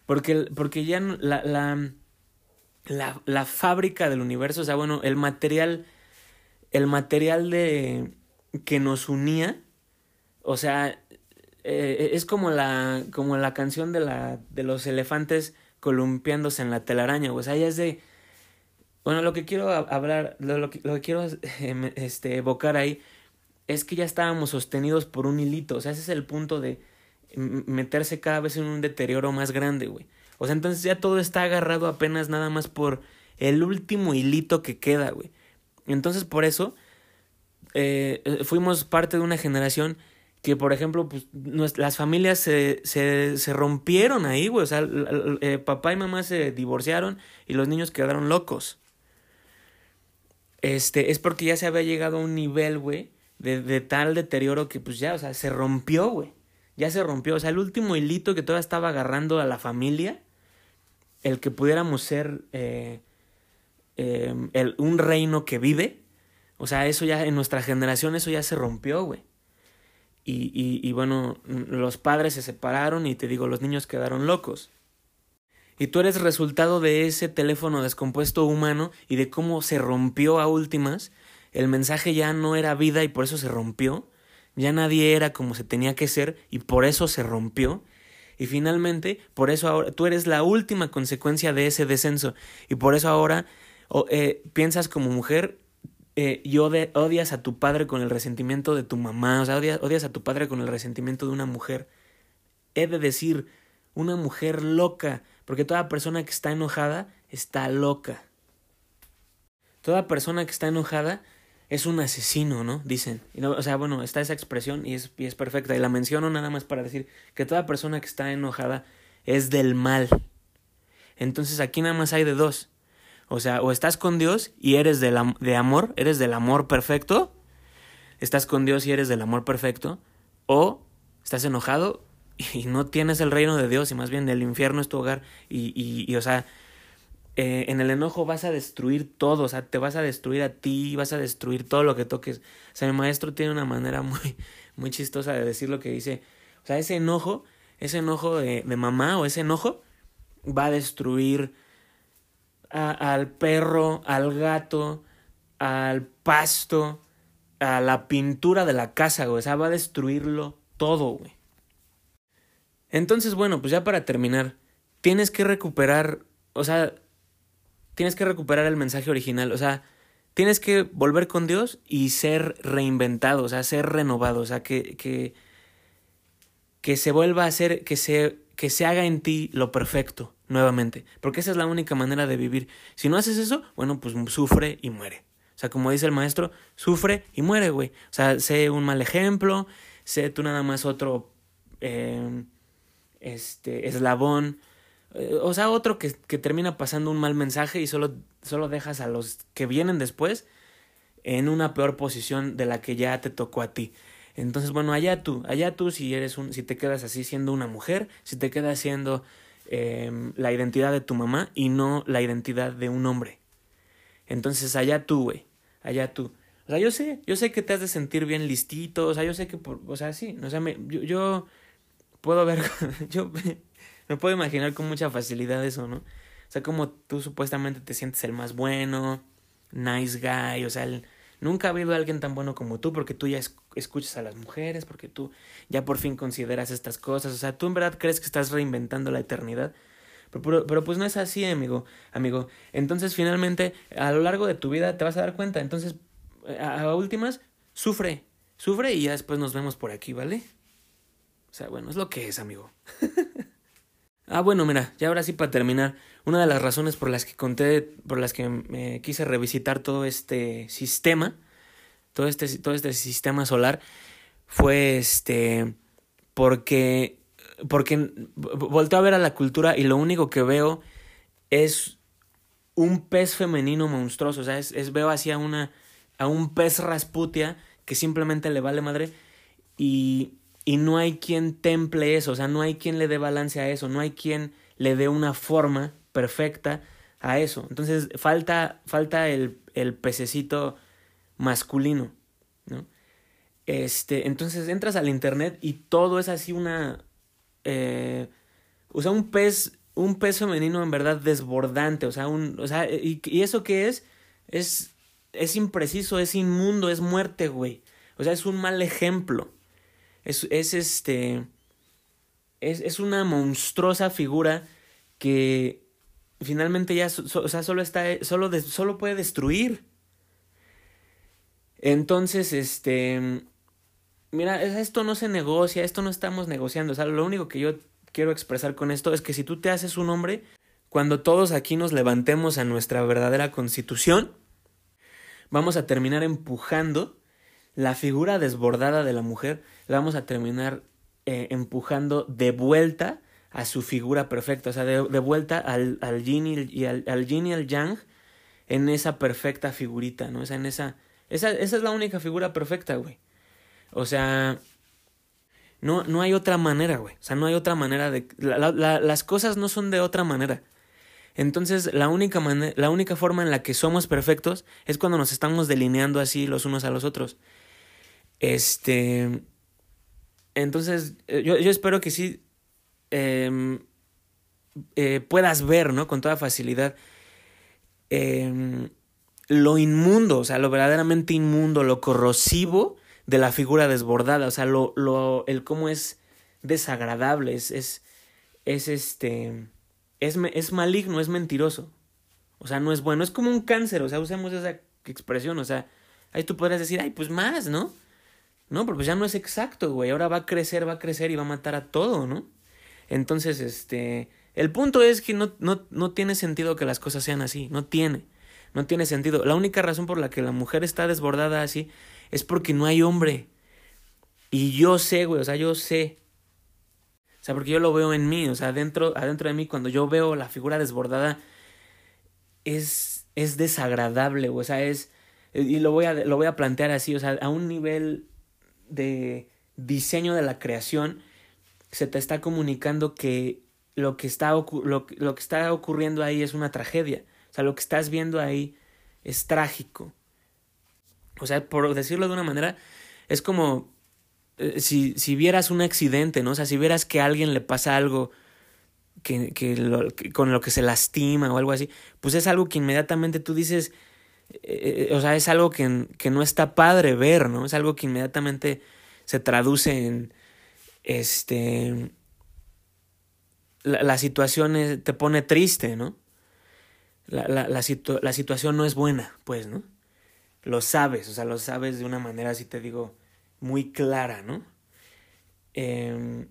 Porque, porque ya la, la, la, la, fábrica del universo, o sea, bueno, el material, el material de, que nos unía, o sea, eh, es como la, como la canción de, la, de los elefantes columpiándose en la telaraña, o sea, ya es de bueno, lo que quiero hablar, lo, que, lo que quiero em, este, evocar ahí es que ya estábamos sostenidos por un hilito. O sea, ese es el punto de meterse cada vez en un deterioro más grande, güey. O sea, entonces ya todo está agarrado apenas nada más por el último hilito que queda, güey. Entonces, por eso, eh, eh, fuimos parte de una generación que, por ejemplo, pues, las familias se, se, se rompieron ahí, güey. O sea, eh, papá y mamá se divorciaron y los niños quedaron locos este, es porque ya se había llegado a un nivel, güey, de, de tal deterioro que pues ya, o sea, se rompió, güey. Ya se rompió. O sea, el último hilito que todavía estaba agarrando a la familia, el que pudiéramos ser eh, em, el, un reino que vive, o sea, eso ya en nuestra generación, eso ya se rompió, güey. Y, y, y bueno, los padres se separaron y te digo, los niños quedaron locos y tú eres resultado de ese teléfono descompuesto humano y de cómo se rompió a últimas, el mensaje ya no era vida y por eso se rompió, ya nadie era como se tenía que ser y por eso se rompió. Y finalmente, por eso ahora tú eres la última consecuencia de ese descenso. Y por eso ahora eh, piensas como mujer eh, y odias a tu padre con el resentimiento de tu mamá. O sea, odias, odias a tu padre con el resentimiento de una mujer. He de decir, una mujer loca porque toda persona que está enojada está loca. Toda persona que está enojada es un asesino, ¿no? Dicen. o sea, bueno, está esa expresión y es, y es perfecta. Y la menciono nada más para decir que toda persona que está enojada es del mal. Entonces aquí nada más hay de dos. O sea, o estás con Dios y eres de, de amor, eres del amor perfecto. Estás con Dios y eres del amor perfecto. O estás enojado y no tienes el reino de Dios y más bien el infierno es tu hogar y, y, y o sea, eh, en el enojo vas a destruir todo, o sea, te vas a destruir a ti, vas a destruir todo lo que toques. O sea, mi maestro tiene una manera muy, muy chistosa de decir lo que dice. O sea, ese enojo, ese enojo de, de mamá o ese enojo va a destruir al perro, al gato, al pasto, a la pintura de la casa, güey. O sea, va a destruirlo todo, güey. Entonces, bueno, pues ya para terminar, tienes que recuperar, o sea, tienes que recuperar el mensaje original, o sea, tienes que volver con Dios y ser reinventado, o sea, ser renovado, o sea, que, que, que se vuelva a hacer, que se, que se haga en ti lo perfecto nuevamente, porque esa es la única manera de vivir. Si no haces eso, bueno, pues sufre y muere. O sea, como dice el maestro, sufre y muere, güey. O sea, sé un mal ejemplo, sé tú nada más otro... Eh, este, eslabón, eh, o sea, otro que, que, termina pasando un mal mensaje y solo, solo dejas a los que vienen después en una peor posición de la que ya te tocó a ti. Entonces, bueno, allá tú, allá tú si eres un, si te quedas así siendo una mujer, si te quedas siendo em, la identidad de tu mamá y no la identidad de un hombre. Entonces allá tú, güey, allá tú. O sea, yo sé, yo sé que te has de sentir bien listito, o sea, yo sé que, por, o sea, sí, o sea, me, yo, yo puedo ver, yo me puedo imaginar con mucha facilidad eso, ¿no? O sea, como tú supuestamente te sientes el más bueno, nice guy, o sea, nunca ha habido alguien tan bueno como tú porque tú ya escuchas a las mujeres, porque tú ya por fin consideras estas cosas, o sea, tú en verdad crees que estás reinventando la eternidad. Pero, pero, pues no es así, amigo, amigo. Entonces, finalmente, a lo largo de tu vida te vas a dar cuenta. Entonces, a, a últimas, sufre, sufre y ya después nos vemos por aquí, ¿vale? O sea, bueno, es lo que es, amigo. ah, bueno, mira, ya ahora sí para terminar, una de las razones por las que conté, por las que me quise revisitar todo este sistema, todo este, todo este sistema solar, fue este, porque, porque volteo a ver a la cultura y lo único que veo es un pez femenino monstruoso, o sea, es, es veo así a una, a un pez rasputia que simplemente le vale madre y y no hay quien temple eso, o sea, no hay quien le dé balance a eso, no hay quien le dé una forma perfecta a eso. Entonces falta, falta el, el pececito masculino, ¿no? Este, entonces entras al internet y todo es así una... Eh, o sea, un pez, un pez femenino en verdad desbordante, o sea, un, o sea, y, y eso que es, es, es impreciso, es inmundo, es muerte, güey. O sea, es un mal ejemplo. Es, es este. Es, es, una monstruosa figura que finalmente ya o sea, solo está. Solo, solo puede destruir. Entonces, este. Mira, esto no se negocia, esto no estamos negociando. O sea, lo único que yo quiero expresar con esto es que si tú te haces un hombre, cuando todos aquí nos levantemos a nuestra verdadera constitución, vamos a terminar empujando la figura desbordada de la mujer la vamos a terminar eh, empujando de vuelta a su figura perfecta, o sea, de, vuelta al, al y, al, al y al yang en esa perfecta figurita, ¿no? O sea, en esa, esa, esa es la única figura perfecta, güey. O sea, no, no hay otra manera, güey. O sea, no hay otra manera de... las cosas no son de otra manera. Entonces, la única, la única forma en la que somos perfectos es cuando nos estamos delineando así los unos a los otros. Este. Entonces, eh, yo, yo espero que sí em, eh, puedas ver, ¿no? Con toda facilidad em, lo inmundo, o sea, lo verdaderamente inmundo, lo corrosivo de la figura desbordada, o sea, lo, lo, el cómo es desagradable, es, es, es este, es, es maligno, es mentiroso, o sea, no es bueno, es como un cáncer, o sea, usemos esa expresión, o sea, ahí tú podrías decir, ay, pues más, ¿no? No, porque pues ya no es exacto, güey. Ahora va a crecer, va a crecer y va a matar a todo, ¿no? Entonces, este. El punto es que no, no, no tiene sentido que las cosas sean así. No tiene. No tiene sentido. La única razón por la que la mujer está desbordada así es porque no hay hombre. Y yo sé, güey, o sea, yo sé. O sea, porque yo lo veo en mí, o sea, adentro, adentro de mí, cuando yo veo la figura desbordada, es, es desagradable, güey, o sea, es, y lo voy, a, lo voy a plantear así, o sea, a un nivel de diseño de la creación se te está comunicando que lo que está, lo, lo que está ocurriendo ahí es una tragedia. O sea, lo que estás viendo ahí es trágico. O sea, por decirlo de una manera, es como eh, si, si vieras un accidente, ¿no? O sea, si vieras que a alguien le pasa algo que, que, con lo que se lastima o algo así, pues es algo que inmediatamente tú dices, eh, o sea, es algo que, que, no está padre ver, ¿no? Es algo que inmediatamente se traduce en, este, la, la situación te pone triste, ¿no? La, la, la, la, situación no es buena, pues, ¿no? Lo sabes, o sea, lo sabes de una manera, así te digo, muy clara, ¿no? Em,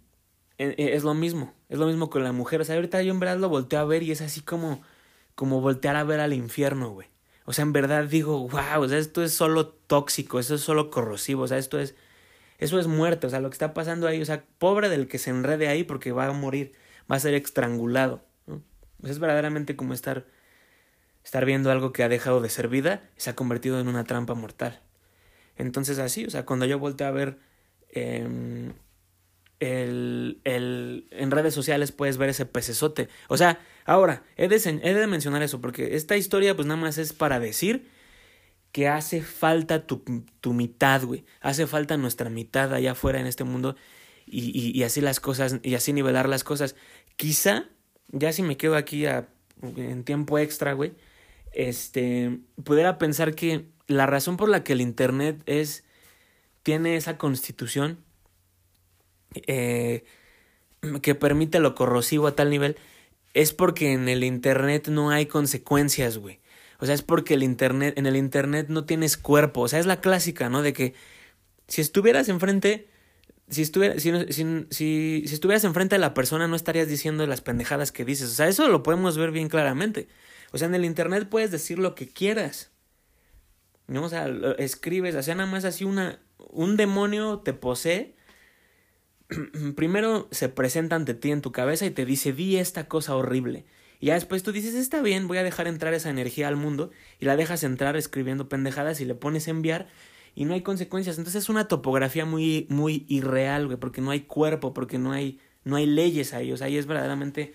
e, e, es lo mismo, es lo mismo con la mujer, o sea, ahorita yo en verdad lo volteo a ver y es así como, como voltear a ver al infierno, güey. O sea, en verdad digo, wow, o sea, esto es solo tóxico, esto es solo corrosivo, o sea, esto es, eso es muerte, o sea, lo que está pasando ahí, o sea, pobre del que se enrede ahí porque va a morir, va a ser estrangulado. ¿no? es verdaderamente como estar, estar viendo algo que ha dejado de ser vida y se ha convertido en una trampa mortal. Entonces así, o sea, cuando yo volteé a ver eh, el, el, en redes sociales puedes ver ese pecesote. O sea, ahora, he de, he de mencionar eso, porque esta historia pues nada más es para decir que hace falta tu, tu mitad, güey. Hace falta nuestra mitad allá afuera en este mundo y, y, así las cosas, y así nivelar las cosas. Quizá, ya si me quedo aquí a, en tiempo extra, güey, este, pudiera pensar que la razón por la que el Internet es, tiene esa constitución eh, que permite lo corrosivo a tal nivel, es porque en el Internet no hay consecuencias, güey. O sea, es porque el internet, en el internet no tienes cuerpo. O sea, es la clásica, ¿no? De que si estuvieras enfrente, si, estuviera, si, si, si, si estuvieras enfrente de la persona, no estarías diciendo las pendejadas que dices. O sea, eso lo podemos ver bien claramente. O sea, en el internet puedes decir lo que quieras. ¿No? O sea, escribes, o sea, nada más así una, un demonio te posee. Primero se presenta ante ti en tu cabeza y te dice, di esta cosa horrible. Y ya después tú dices, está bien, voy a dejar entrar esa energía al mundo y la dejas entrar escribiendo pendejadas y le pones enviar y no hay consecuencias. Entonces es una topografía muy, muy irreal, güey, porque no hay cuerpo, porque no hay, no hay leyes ahí. O sea, ahí es verdaderamente...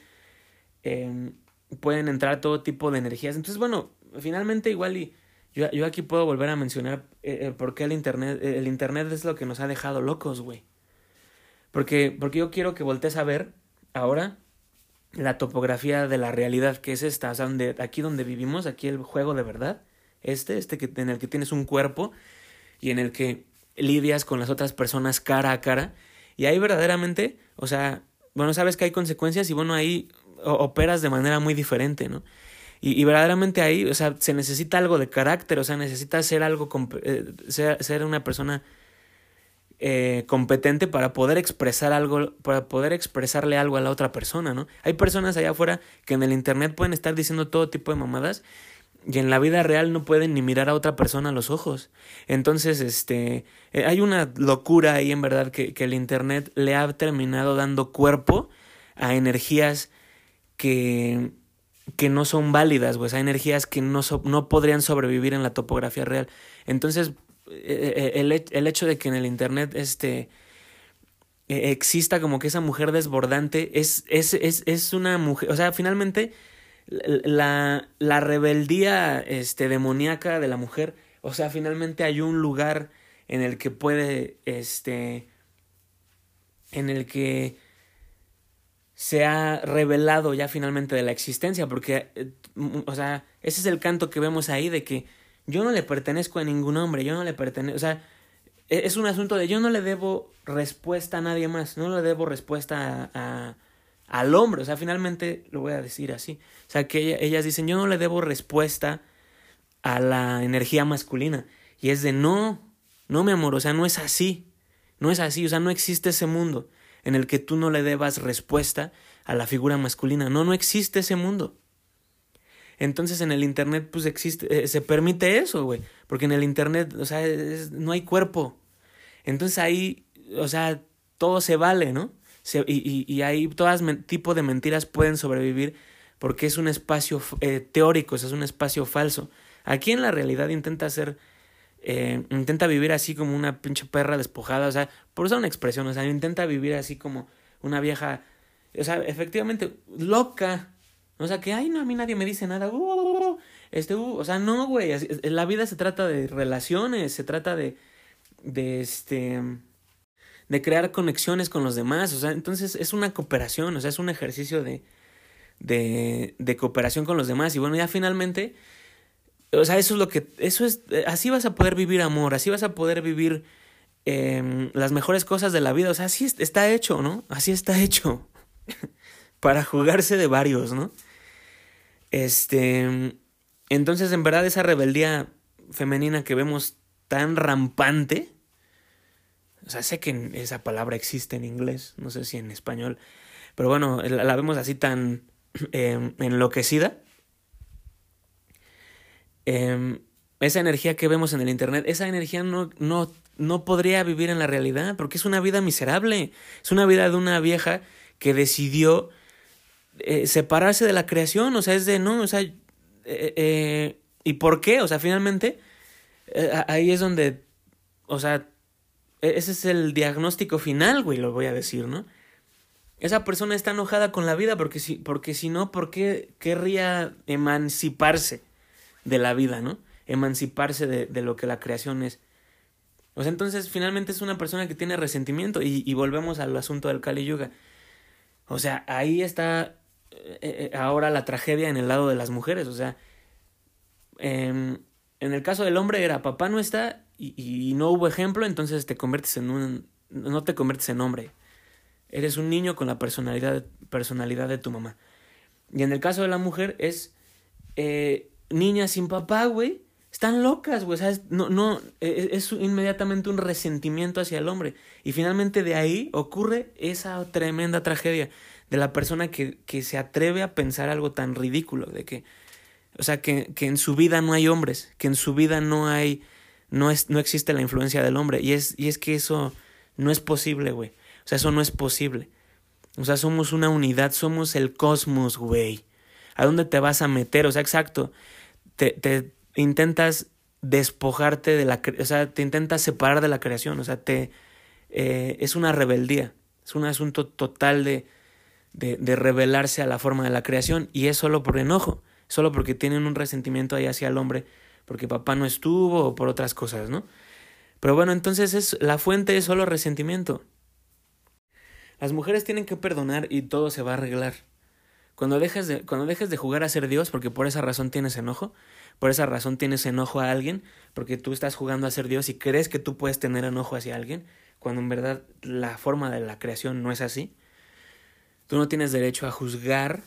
Eh, pueden entrar todo tipo de energías. Entonces, bueno, finalmente igual y yo, yo aquí puedo volver a mencionar eh, eh por qué el Internet, el Internet es lo que nos ha dejado locos, güey. Porque, porque yo quiero que voltees a ver ahora la topografía de la realidad que es esta, o sea, donde, aquí donde vivimos, aquí el juego de verdad, este, este que, en el que tienes un cuerpo y en el que lidias con las otras personas cara a cara, y ahí verdaderamente, o sea, bueno, sabes que hay consecuencias y bueno, ahí operas de manera muy diferente, ¿no? Y, verdaderamente ahí, o sea, se necesita algo de carácter, o sea, necesita ser algo, eh, ser, ser una persona eh, competente para poder expresar algo, para poder expresarle algo a la otra persona, ¿no? Hay personas allá afuera que en el internet pueden estar diciendo todo tipo de mamadas y en la vida real no pueden ni mirar a otra persona a los ojos. Entonces, este, eh, hay una locura ahí en verdad que, el internet le ha terminado dando cuerpo a energías que que no son válidas, pues hay energías que no, no podrían sobrevivir en la topografía real. Entonces, el, el hecho de que en el Internet este, e, exista como que esa mujer desbordante es, es, es, es una mujer, o sea, finalmente la, la rebeldía este, demoníaca de la mujer, o sea, finalmente hay un lugar en el que puede, este, en el que se ha revelado ya finalmente de la existencia, porque, eh, o sea, ese es el canto que vemos ahí de que yo no le pertenezco a ningún hombre, yo no le pertenezco, o sea, e-, es un asunto de yo no le debo respuesta a nadie más, no le debo respuesta a, a al hombre, o sea, finalmente lo voy a decir así, o sea, que ellas dicen yo no le debo respuesta a la energía masculina, y es de no, no mi amor, o sea, no es así, no es así, o sea, no existe ese mundo en el que tú no le debas respuesta a la figura masculina, no, no existe ese mundo. Entonces en el Internet pues existe, eh, se permite eso, güey, porque en el Internet, o sea, es, no hay cuerpo. Entonces ahí, o sea, todo se vale, ¿no? Se, y, y, y, ahí todas tipo de mentiras pueden sobrevivir porque es un espacio eh, teórico, es un espacio falso. Aquí en la realidad intenta hacer, eh, intenta vivir así como una pinche perra despojada, o sea, por usar una expresión, o sea, intenta vivir así como una vieja, o sea, efectivamente, loca, o sea, que, ay, no, a mí nadie me dice nada. Uh, uh, uh, este, o sea, no, güey. La vida se trata de relaciones, se trata de, de, este, de crear conexiones con los demás. O sea, entonces es una cooperación, o sea, es un ejercicio de, de, de cooperación con los demás. Y bueno, ya finalmente, o sea, eso es lo que, eso es, así vas a poder vivir amor, así vas a poder vivir eh, las mejores cosas de la vida. O sea, así está hecho, ¿no? Así está hecho. Para jugarse de varios, ¿no? Este, entonces en verdad esa rebeldía femenina que vemos tan rampante, o sea, sé que esa palabra existe en inglés, no sé si en español, pero bueno, la, vemos así tan eh, enloquecida. Eh, esa energía que vemos en el Internet, esa energía no, no, no podría vivir en la realidad, porque es una vida miserable, es una vida de una vieja que decidió eh, separarse de la creación, o sea, es de, no, o sea, eh, eh, ¿y por qué? O sea, finalmente, ahí es donde, o sea, e-, ese es el diagnóstico final, güey, lo voy a decir, ¿no? Esa persona está enojada con la vida porque si, porque si no, ¿por qué querría emanciparse de la vida, ¿no? Emanciparse de, de lo que la creación es. O sea, entonces finalmente es una persona que tiene resentimiento y, y volvemos al asunto del Kali Yuga. O sea, ahí está eh, eh, ahora la tragedia en el lado de las mujeres. O sea, eh, en el caso del hombre era papá no está y, y, no hubo ejemplo, entonces te conviertes en un... no te conviertes en hombre. Eres un niño con la personalidad, personalidad de tu mamá. Y en el caso de la mujer es eh, niña sin papá, güey. Están locas, güey. ¿sabes? No, no, e, e, es inmediatamente un resentimiento hacia el hombre. Y finalmente de ahí ocurre esa tremenda tragedia de la persona que, que se atreve a pensar algo tan ridículo, de que, o sea, que, que en su vida no hay hombres, que en su vida no hay, no, es, no existe la influencia del hombre. Y es, y es que eso no es posible, güey. O sea, eso no es posible. O sea, somos una unidad, somos el cosmos, güey. ¿A dónde te vas a meter? O sea, exacto. Te intentas despojarte de la... O sea, te intentas separar de la creación. O sea, te... Eh, es una rebeldía. Es un asunto total de, de, de rebelarse a la forma de la creación. Y es solo por enojo. Solo porque tienen un resentimiento ahí hacia el hombre. Porque papá no estuvo o por otras cosas, ¿no? Pero bueno, entonces es, la fuente es solo resentimiento. Las mujeres tienen que perdonar y todo se va a arreglar. Cuando dejes de, cuando dejes de jugar a ser Dios, porque por esa razón tienes enojo, por esa razón tienes enojo a alguien, porque tú estás jugando a ser Dios y crees que tú puedes tener enojo hacia alguien, cuando en verdad la forma de la creación no es así. Tú no tienes derecho a juzgar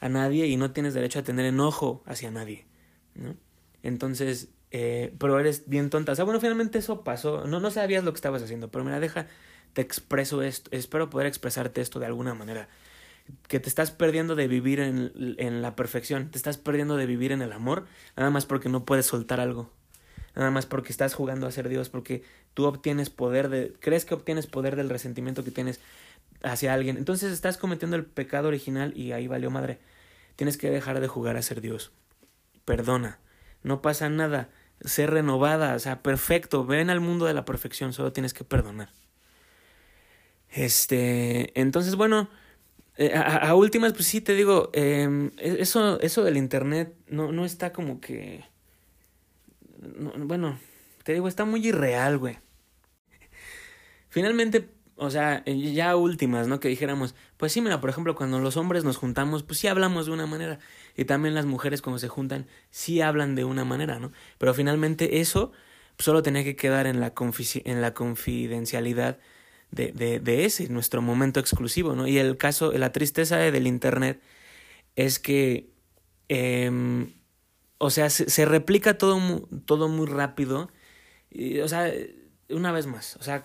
a nadie y no tienes derecho a tener enojo hacia nadie, ¿no? Entonces, eh, pero eres bien tonta. O sea, bueno, finalmente eso pasó. No, no sabías lo que estabas haciendo, pero mira, deja, te expreso esto, espero poder expresarte esto de alguna manera. Que te estás perdiendo de vivir en, en la perfección, te estás perdiendo de vivir en el amor, nada más porque no puedes soltar algo. Nada más porque estás jugando a ser Dios, porque tú obtienes poder de. crees que obtienes poder del resentimiento que tienes hacia alguien. Entonces estás cometiendo el pecado original y ahí valió madre. Tienes que dejar de jugar a ser Dios. Perdona. No pasa nada. Ser renovada, o sea, perfecto. Ven al mundo de la perfección, solo tienes que perdonar. Este, entonces, bueno, eh, a, a, últimas, pues sí te digo, eh, eso, eso del internet no, no está como que, no, bueno, te digo, está muy irreal, güey. Finalmente, o sea, ya últimas, ¿no? Que dijéramos, pues sí, mira, por ejemplo, cuando los hombres nos juntamos, pues sí hablamos de una manera. Y también las mujeres cuando se juntan, sí hablan de una manera, ¿no? Pero finalmente eso solo tenía que quedar en la, en la confidencialidad de, de, de, ese, nuestro momento exclusivo, ¿no? Y el caso, la tristeza del Internet es que, eh, o sea, se, se, replica todo, todo muy rápido, y, o sea, una vez más, o sea,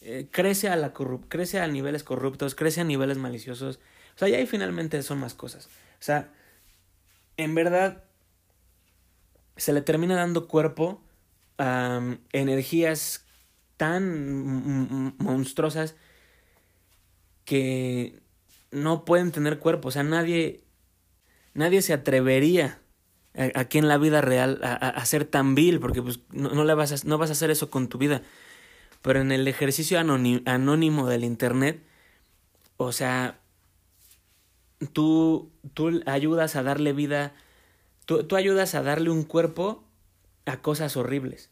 eh, crece, a la crece a niveles corruptos, crece a niveles maliciosos, o sea, y ahí finalmente son más cosas, o sea, en verdad, se le termina dando cuerpo a um, energías tan monstruosas que no pueden tener cuerpo. O sea, nadie, nadie se atrevería aquí en la vida real a, ser tan vil, porque pues no, le vas a, no vas a hacer eso con tu vida. Pero en el ejercicio anónimo, anónimo del Internet, o sea, tú, tú ayudas a darle vida, tú, tú ayudas a darle un cuerpo a cosas horribles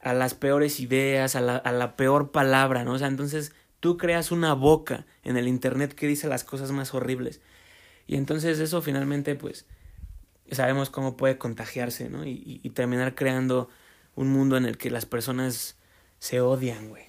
a las peores ideas, a la, a la peor palabra, ¿no? O sea, entonces tú creas una boca en el Internet que dice las cosas más horribles. Y entonces eso finalmente, pues, sabemos cómo puede contagiarse, ¿no? Y, y, terminar creando un mundo en el que las personas se odian, güey.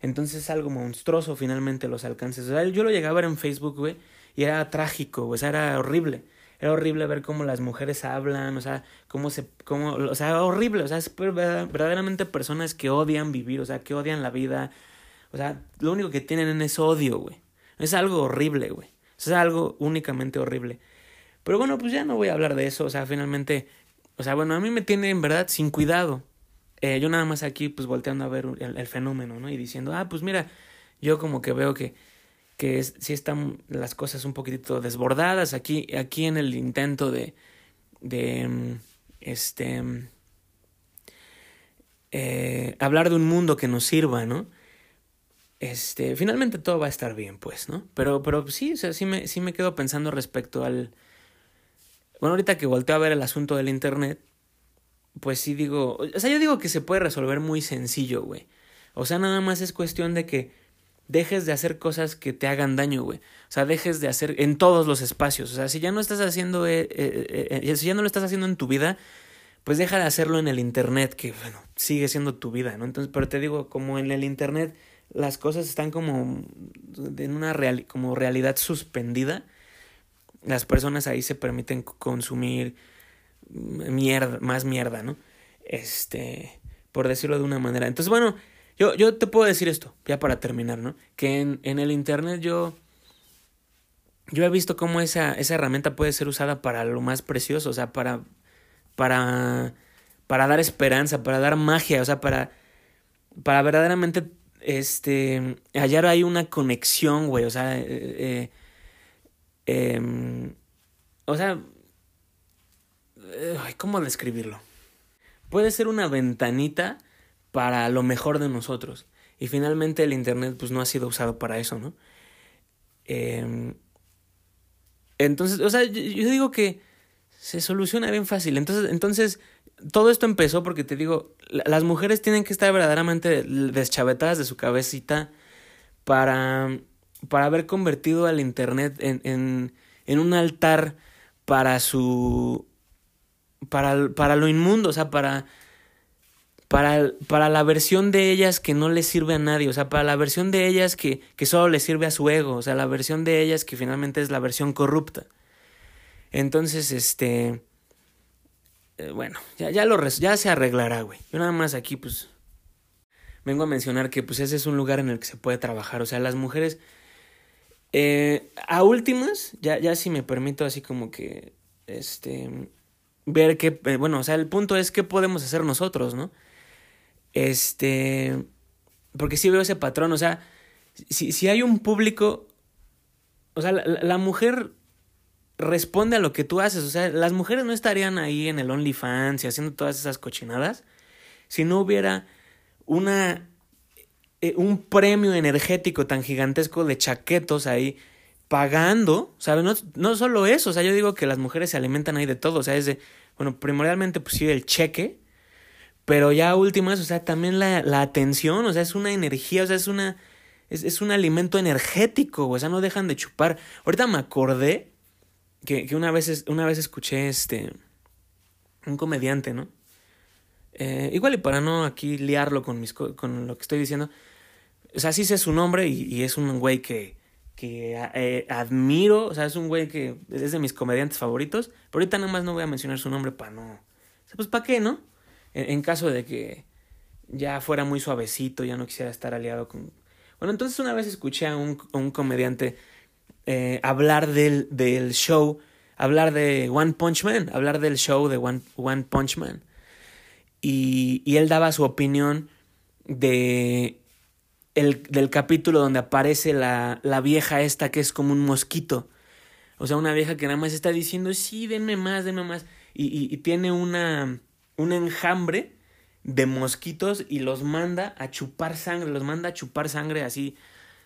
Entonces es algo monstruoso finalmente los alcances. O sea, yo lo llegaba a ver en Facebook, güey, y era trágico, o sea, era horrible. Era horrible ver cómo las mujeres hablan, o sea, cómo se, cómo, o sea, horrible, o sea, es verdaderamente personas que odian vivir, o sea, que odian la vida, o sea, lo único que tienen es odio, güey. Es algo horrible, güey. Es algo únicamente horrible. Pero bueno, pues ya no voy a hablar de eso, o sea, finalmente, o sea, bueno, a mí me tiene en verdad sin cuidado. Eh, yo nada más aquí, pues volteando a ver el, el fenómeno, ¿no? Y diciendo, ah, pues mira, yo como que veo que que es, sí están las cosas un poquitito desbordadas aquí, aquí en el intento de, de este, eh, hablar de un mundo que nos sirva, ¿no? Este, finalmente todo va a estar bien, pues, ¿no? Pero, pero sí, o sea, sí me, sí me quedo pensando respecto al... Bueno, ahorita que volteo a ver el asunto del Internet, pues sí digo, o sea, yo digo que se puede resolver muy sencillo, güey. O sea, nada más es cuestión de que dejes de hacer cosas que te hagan daño, güey. O sea, dejes de hacer en todos los espacios. O sea, si ya no estás haciendo, eh, eh, eh, si ya no lo estás haciendo en tu vida, pues deja de hacerlo en el Internet, que bueno, sigue siendo tu vida, ¿no? Entonces, pero te digo, como en el Internet las cosas están como en una como realidad suspendida, las personas ahí se permiten consumir mierda, más mierda, ¿no? Este, por decirlo de una manera. Entonces, bueno, yo, yo te puedo decir esto, ya para terminar, ¿no? Que en, en el Internet yo, yo he visto cómo esa, esa herramienta puede ser usada para lo más precioso, o sea, para, para, para dar esperanza, para dar magia, o sea, para, para verdaderamente, este, hallar ahí una conexión, güey, o sea, eh, eh, em, o sea, ¿cómo describirlo? Puede ser una ventanita para lo mejor de nosotros. Y finalmente el Internet pues no ha sido usado para eso, ¿no? Em, entonces, o sea, yo, digo que se soluciona bien fácil. Entonces, entonces, todo esto empezó porque te digo, las mujeres tienen que estar verdaderamente deschavetadas de su cabecita para, para haber convertido al Internet en, en, en un altar para su... Para, para lo inmundo, o sea, para para, para la versión de ellas que no le sirve a nadie, o sea, para la versión de ellas que, que solo le sirve a su ego, o sea, la versión de ellas que finalmente es la versión corrupta. Entonces, este, eh, bueno, ya, ya, lo, ya se arreglará, güey. Yo nada más aquí, pues, vengo a mencionar que, pues, ese es un lugar en el que se puede trabajar, o sea, las mujeres, eh, a últimas, ya, ya si me permito así como que, este, ver qué, eh, bueno, o sea, el punto es qué podemos hacer nosotros, ¿no? Este, porque sí veo ese patrón, o sea, si, si hay un público, o sea, la, mujer responde a lo que tú haces, o sea, las mujeres no estarían ahí en el OnlyFans y haciendo todas esas cochinadas si no hubiera una eh, un premio energético tan gigantesco de chaquetos ahí pagando, ¿sabes? No, no solo eso, o sea, yo digo que las mujeres se alimentan ahí de todo, o sea, es de, bueno, primordialmente pues sí el cheque, pero ya últimas, o sea, también la, la atención, o sea, es una energía, o sea, es una. Es, es un alimento energético, o sea, no dejan de chupar. Ahorita me acordé que, que una, vez, una vez escuché este. Un comediante, ¿no? Eh, igual y para no aquí liarlo con, mis, con lo que estoy diciendo. O sea, sí sé su nombre y, es un güey que, que eh, admiro. O sea, es un güey que es de mis comediantes favoritos. Pero ahorita nada más no voy a mencionar su nombre para no. O sea, pues para qué, ¿no? En, caso de que ya fuera muy suavecito, ya no quisiera estar aliado con... Bueno, entonces una vez escuché a un, un comediante eh, hablar del, del show, hablar de One Punch Man, hablar del show de One, One Punch Man. Y, y él daba su opinión de el, del capítulo donde aparece la, la vieja esta que es como un mosquito. O sea, una vieja que nada más está diciendo, sí, denme más, denme más. Y, y tiene una, un enjambre de mosquitos y los manda a chupar sangre, los manda a chupar sangre así,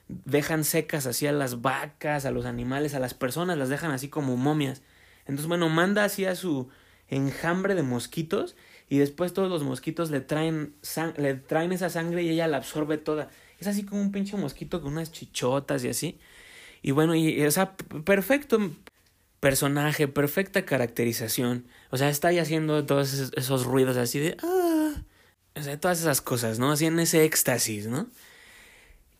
dejan secas así a las vacas, a los animales, a las personas, las dejan así como momias. Entonces, bueno, manda así a su enjambre de mosquitos y después todos los mosquitos le traen, le traen esa sangre y ella la absorbe toda. Es así como un pinche mosquito con unas chichotas y así. Y bueno, y, o sea, perfecto, personaje, perfecta caracterización. O sea, está ahí haciendo todos esos, ruidos así de... Ah", o sea, todas esas cosas, ¿no? Así en ese éxtasis, ¿no?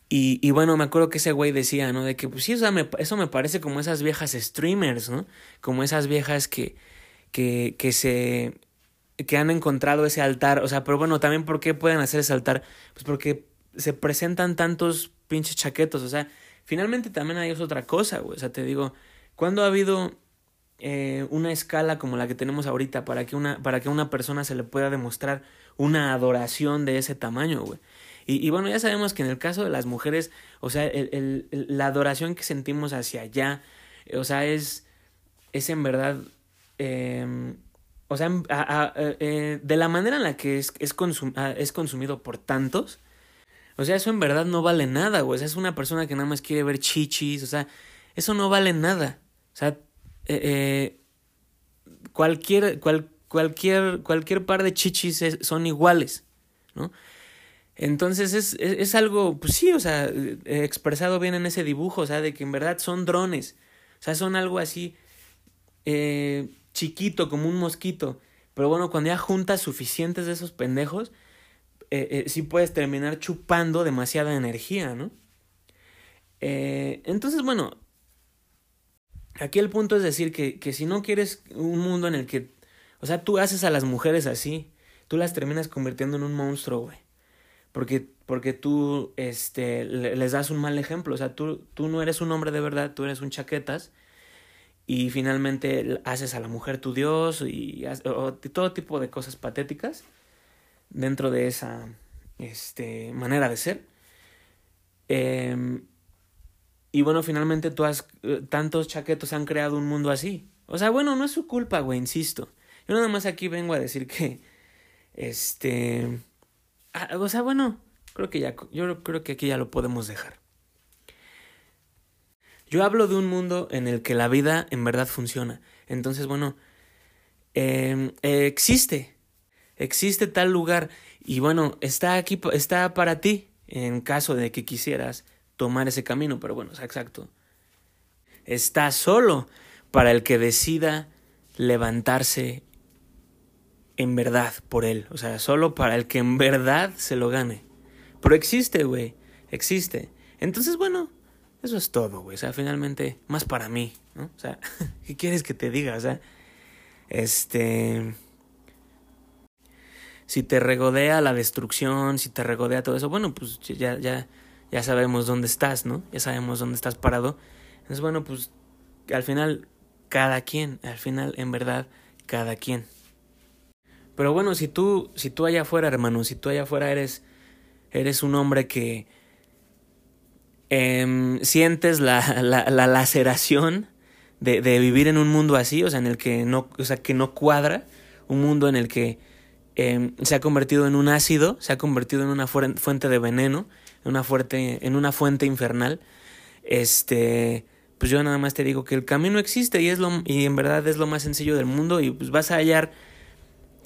Y, y bueno, me acuerdo que ese güey decía, ¿no? De que, pues sí, eso me, eso me parece como esas viejas streamers, ¿no? Como esas viejas que, que, que se... que han encontrado ese altar. O sea, pero bueno, también ¿por qué pueden hacer ese altar? Pues porque se presentan tantos pinches chaquetos. O sea, finalmente también hay otra cosa, güey. O sea, te digo, ¿Cuándo ha habido eh, una escala como la que tenemos ahorita para que, una, para que a una persona se le pueda demostrar una adoración de ese tamaño, güey? Y, bueno, ya sabemos que en el caso de las mujeres, o sea, el, el, la adoración que sentimos hacia allá, o sea, es, es en verdad, eh, o sea, eh, de la manera en la que es, es, es consumido por tantos, o sea, eso en verdad no vale nada, güey. O sea, es una persona que nada más quiere ver chichis, o sea, eso no vale nada. O sea, eh, cualquier, cualquier, cualquier par de chichis son iguales, ¿no? Entonces es, es, algo, pues sí, o sea, expresado bien en ese dibujo, o sea, de que en verdad son drones, o sea, son algo así eh, chiquito, como un mosquito. Pero bueno, cuando ya juntas suficientes de esos pendejos, eh, eh, sí puedes terminar chupando demasiada energía, ¿no? Eh, entonces, bueno, aquí el punto es decir que, que si no quieres un mundo en el que, o sea, tú haces a las mujeres así, tú las terminas convirtiendo en un monstruo, güey. Porque, porque tú este, les das un mal ejemplo. O sea, tú, tú no eres un hombre de verdad, tú eres un chaquetas. Y finalmente haces a la mujer tu dios y, todo tipo de cosas patéticas dentro de esa este, manera de ser. Em, y bueno, finalmente tú has, eh, tantos chaquetos han creado un mundo así. O sea, bueno, no es su culpa, güey, insisto. Yo nada más aquí vengo a decir que, este, ah, o sea, bueno, creo que ya, yo creo que aquí ya lo podemos dejar. Yo hablo de un mundo en el que la vida en verdad funciona. Entonces, bueno, em, existe, existe tal lugar y bueno, está aquí, está para ti en caso de que quisieras tomar ese camino, pero bueno, exacto. Está solo para el que decida levantarse en verdad por él, o sea, solo para el que en verdad se lo gane. Pero existe, güey, existe. Entonces, bueno, eso es todo, güey, o sea, finalmente, más para mí, ¿no? O sea, ¿qué quieres que te diga? O sea, este si te regodea la destrucción, si te regodea todo eso, bueno, pues ya, ya, ya sabemos dónde estás, ¿no? Ya sabemos dónde estás parado. Entonces, bueno, pues al final, cada quien, al final, en verdad, cada quien. Pero bueno, si tú, si tú allá afuera, hermano, si tú allá afuera eres, eres un hombre que eh, sientes la, la, la laceración de, de, vivir en un mundo así, o sea, en el que no, o sea, que no cuadra, un mundo en el que Em, se ha convertido en un ácido, se ha convertido en una fuente de veneno, en una, fuerte, en una fuente infernal. Este, pues yo nada más te digo que el camino existe y, es lo, y en verdad es lo más sencillo del mundo y pues vas a hallar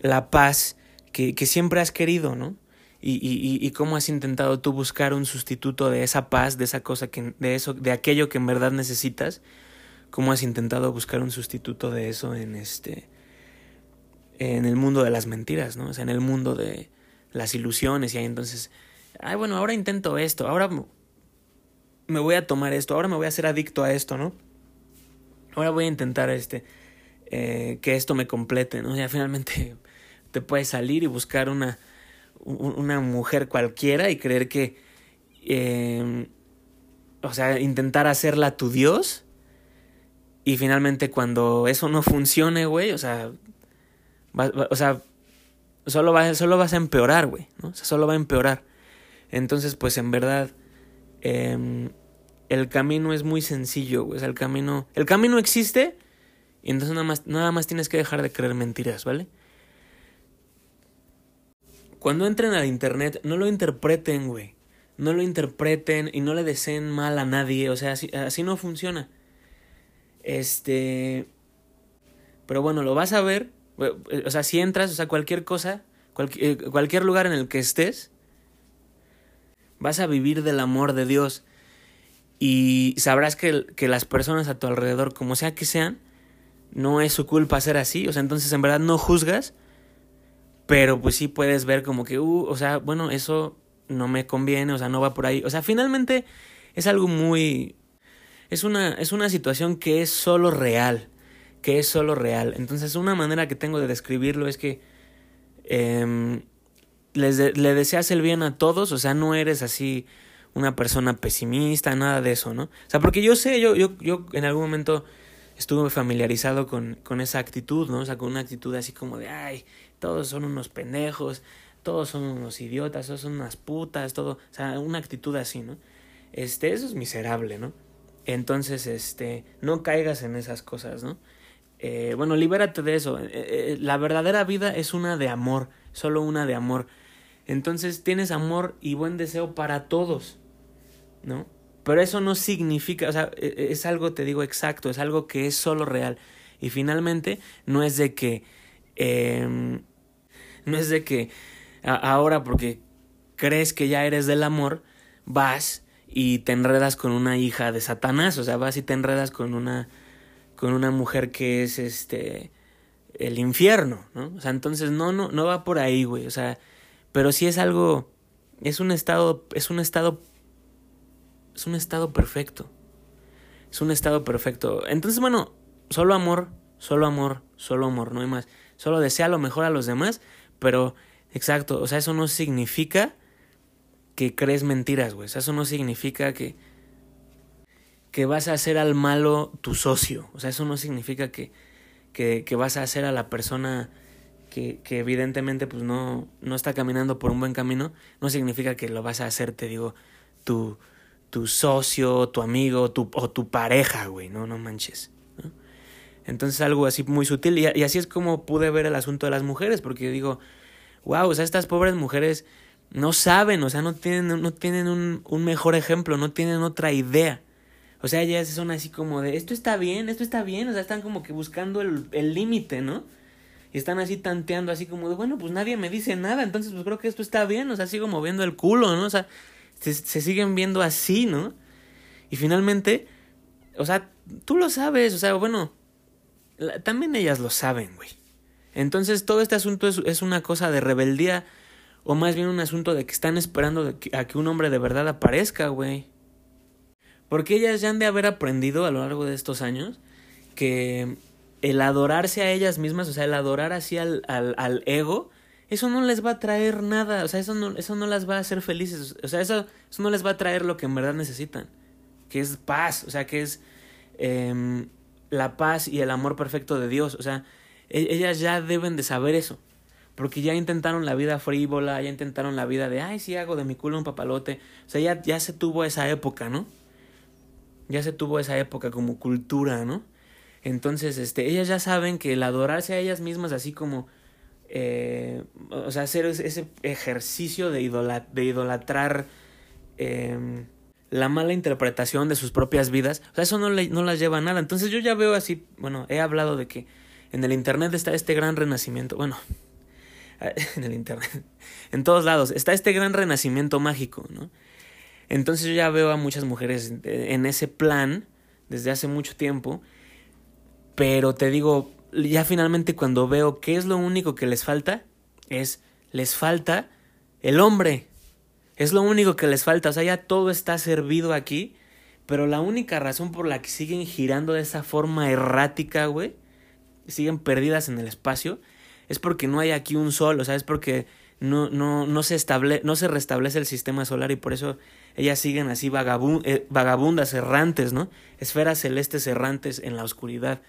la paz que, que siempre has querido, ¿no? Y, y, y, cómo has intentado tú buscar un sustituto de esa paz, de esa cosa que, de eso, de aquello que en verdad necesitas, cómo has intentado buscar un sustituto de eso en este, en el mundo de las mentiras, ¿no? O sea, en el mundo de las ilusiones y ahí entonces, ay, bueno, ahora intento esto, ahora me voy a tomar esto, ahora me voy a hacer adicto a esto, ¿no? Ahora voy a intentar este, eh, que esto me complete, ¿no? Ya finalmente te puedes salir y buscar una, una mujer cualquiera y creer que, eh, o sea, intentar hacerla tu Dios. Y finalmente cuando eso no funcione, güey, o sea, o sea, solo, va, solo vas a empeorar, güey, ¿no? O sea, solo va a empeorar. Entonces, pues en verdad, em, el camino es muy sencillo, güey. O sea, el camino, el camino existe y entonces nada más, nada más tienes que dejar de creer mentiras, ¿vale? Cuando entren al internet, no lo interpreten, güey. No lo interpreten y no le deseen mal a nadie. O sea, así, así no funciona. Este. Pero bueno, lo vas a ver o sea, si entras, o sea, cualquier cosa, eh, cualquier lugar en el que estés, vas a vivir del amor de Dios. Y sabrás que, que las personas a tu alrededor, como sea que sean, no es su culpa ser así. O sea, entonces en verdad no juzgas, pero pues sí puedes ver como que, uh, o sea, bueno, eso no me conviene, o sea, no va por ahí. O sea, finalmente es algo muy... Es una, es una situación que es solo real que es solo real. Entonces una manera que tengo de describirlo es que eh, les le deseas el bien a todos, o sea, no eres así una persona pesimista, nada de eso, ¿no? O sea, porque yo sé, yo, yo, yo en algún momento estuve familiarizado con, con esa actitud, ¿no? O sea, con una actitud así como de, ay, todos son unos pendejos, todos son unos idiotas, todos son unas putas, todo, o sea, una actitud así, ¿no? Este, eso es miserable, ¿no? Entonces, este, no caigas en esas cosas, ¿no? eh, bueno, libérate de eso. Eh, eh, la verdadera vida es una de amor, solo una de amor. Entonces tienes amor y buen deseo para todos, ¿no? Pero eso no significa, o sea, e, e, es algo, te digo, exacto, es algo que es solo real. Y finalmente, no es de que, em, no es de que ahora porque crees que ya eres del amor, vas y te enredas con una hija de Satanás, o sea, vas y te enredas con una con una mujer que es este el infierno, ¿no? O sea, entonces no no no va por ahí, güey, o sea, pero sí es algo es un estado es un estado es un estado perfecto. Es un estado perfecto. Entonces, bueno, solo amor, solo amor, solo amor, no hay más. Solo desea lo mejor a los demás, pero exacto, o sea, eso no significa que crees mentiras, güey. O sea, eso no significa que que vas a hacer al malo tu socio. O sea, eso no significa que, que, que vas a hacer a la persona que, evidentemente pues no, no está caminando por un buen camino. No significa que lo vas a hacer, te digo, tu, tu socio, tu amigo tu, o tu pareja, güey. No, no manches. Entonces algo así muy sutil. Y, y, así es como pude ver el asunto de las mujeres. Porque digo, wow, o sea, estas pobres mujeres no saben, o sea, no tienen, no tienen un, un mejor ejemplo, no tienen otra idea. O sea, ellas son así como de, esto está bien, esto está bien, o sea, están como que buscando el límite, ¿no? Están así tanteando, así como de, bueno, pues nadie me dice nada, entonces pues creo que esto está bien, o sea, sigo moviendo el culo, ¿no? O sea, se, siguen viendo así, ¿no? Y finalmente, o sea, tú lo sabes, o sea, bueno, también ellas lo saben, güey. Entonces todo este asunto es, es, una cosa de rebeldía, o más bien un asunto de que están esperando de a que un hombre de verdad aparezca, güey. Porque ellas ya han de haber aprendido a lo largo de estos años que el adorarse a ellas mismas, o sea, el adorar así al, al, al ego, eso no les va a traer nada, o sea, eso no, eso no las va a hacer felices, o sea, eso, eso no les va a traer lo que en verdad necesitan, que es paz, o sea, que es eh, la paz y el amor perfecto de Dios, o sea, e, ellas ya deben de saber eso, porque ya intentaron la vida frívola, ya intentaron la vida de, ay, sí hago de mi culo un papalote, o sea, ya, ya se tuvo esa época, ¿no? Ya se tuvo esa época como cultura, ¿no? Entonces, este, ellas ya saben que el adorarse a ellas mismas, así como, eh, o sea, hacer ese ejercicio de, idolat de idolatrar eh, la mala interpretación de sus propias vidas, o sea, eso no, le, no las lleva a nada. Entonces yo ya veo así, bueno, he hablado de que en el Internet está este gran renacimiento, bueno, en el Internet, en todos lados, está este gran renacimiento mágico, ¿no? Entonces yo ya veo a muchas mujeres en ese plan desde hace mucho tiempo, pero te digo, ya finalmente cuando veo qué es lo único que les falta, es, les falta el hombre. Es lo único que les falta, o sea, ya todo está servido aquí, pero la única razón por la que siguen girando de esa forma errática, güey, siguen perdidas en el espacio, es porque no hay aquí un sol, o sea, es porque no, no, no, se, estable, no se restablece el sistema solar y por eso ellas siguen así eh, vagabundas, errantes, ¿no? Esferas celestes errantes en la oscuridad.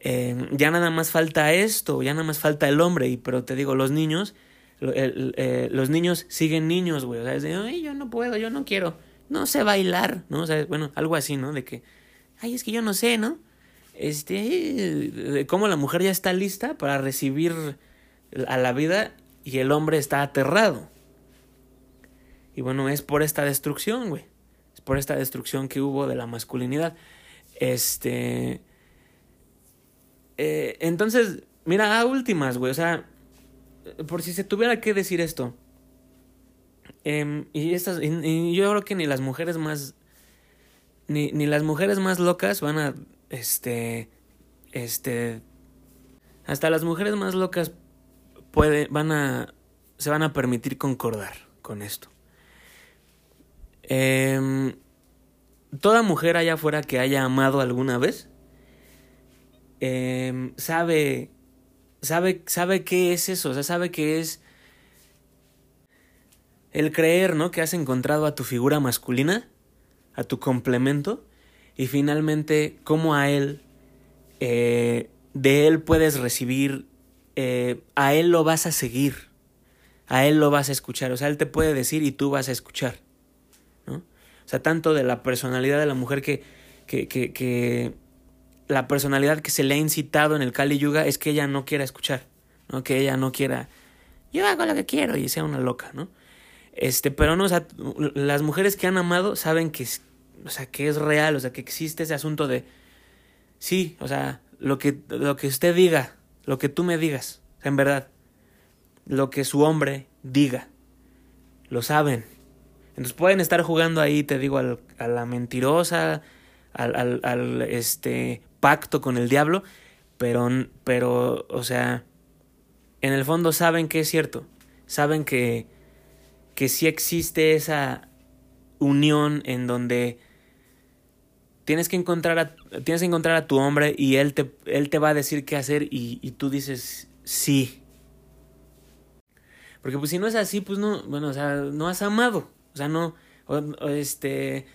Eh, ya nada más falta esto, ya nada más falta el hombre, y pero te digo, los niños, eh, los niños siguen niños, güey, o sea, es de, ay, yo no puedo, yo no quiero, no sé bailar, ¿no? O sea, bueno, algo así, ¿no? De que, ay, es que yo no sé, ¿no? Este, de cómo la mujer ya está lista para recibir a la vida y el hombre está aterrado. Y bueno, es por esta destrucción, güey. Es por esta destrucción que hubo de la masculinidad. Este. Eh, entonces, mira, a últimas, güey. O sea, por si se tuviera que decir esto. Eh, y, estas, y, y, yo creo que ni las mujeres más. Ni, ni las mujeres más locas van a. Este. Este. Hasta las mujeres más locas puede, van a, se van a permitir concordar con esto. Eh, toda mujer allá afuera que haya amado alguna vez eh, sabe, sabe, sabe qué es eso, o sea, sabe que es el creer, ¿no? Que has encontrado a tu figura masculina, a tu complemento, y finalmente cómo a él, eh, de él puedes recibir eh, a él lo vas a seguir, a él lo vas a escuchar, o sea, él te puede decir y tú vas a escuchar, ¿no? O sea, tanto de la personalidad de la mujer que, que, que, la personalidad que se le ha incitado en el Kali Yuga es que ella no quiera escuchar, ¿no? Que ella no quiera, yo hago lo que quiero y sea una loca, ¿no? Este, pero no, o sea, las mujeres que han amado saben que, o sea, que es real, o sea, que existe ese asunto de, sí, o sea, lo que, lo que usted diga, lo que tú me digas, en verdad, lo que su hombre diga, lo saben. Entonces pueden estar jugando ahí, te digo, al, a la mentirosa, al, al, al, este pacto con el diablo, pero, pero, o sea, en el fondo saben que es cierto, saben que, que sí existe esa unión en donde tienes que encontrar a, tienes que encontrar a tu hombre y él te, él te va a decir qué hacer y, y tú dices sí. Porque pues si no es así, pues no, bueno, o sea, no has amado. O sea, no, este,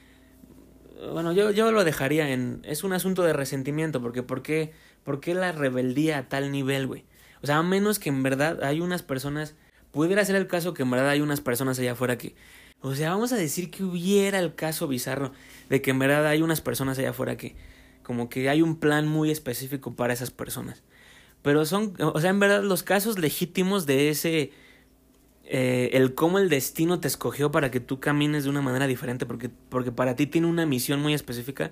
bueno, yo, yo lo dejaría en, es un asunto de resentimiento, porque ¿por qué, por qué la rebeldía a tal nivel, güey? O sea, a menos que en verdad hay unas personas, pudiera ser el caso que en verdad hay unas personas allá afuera que, o sea, vamos a decir que hubiera el caso bizarro de que en verdad hay unas personas allá afuera que, como que hay un plan muy específico para esas personas. Pero son, o sea, en verdad los casos legítimos de ese, eh, el cómo el destino te escogió para que tú camines de una manera diferente, porque, porque para ti tiene una misión muy específica.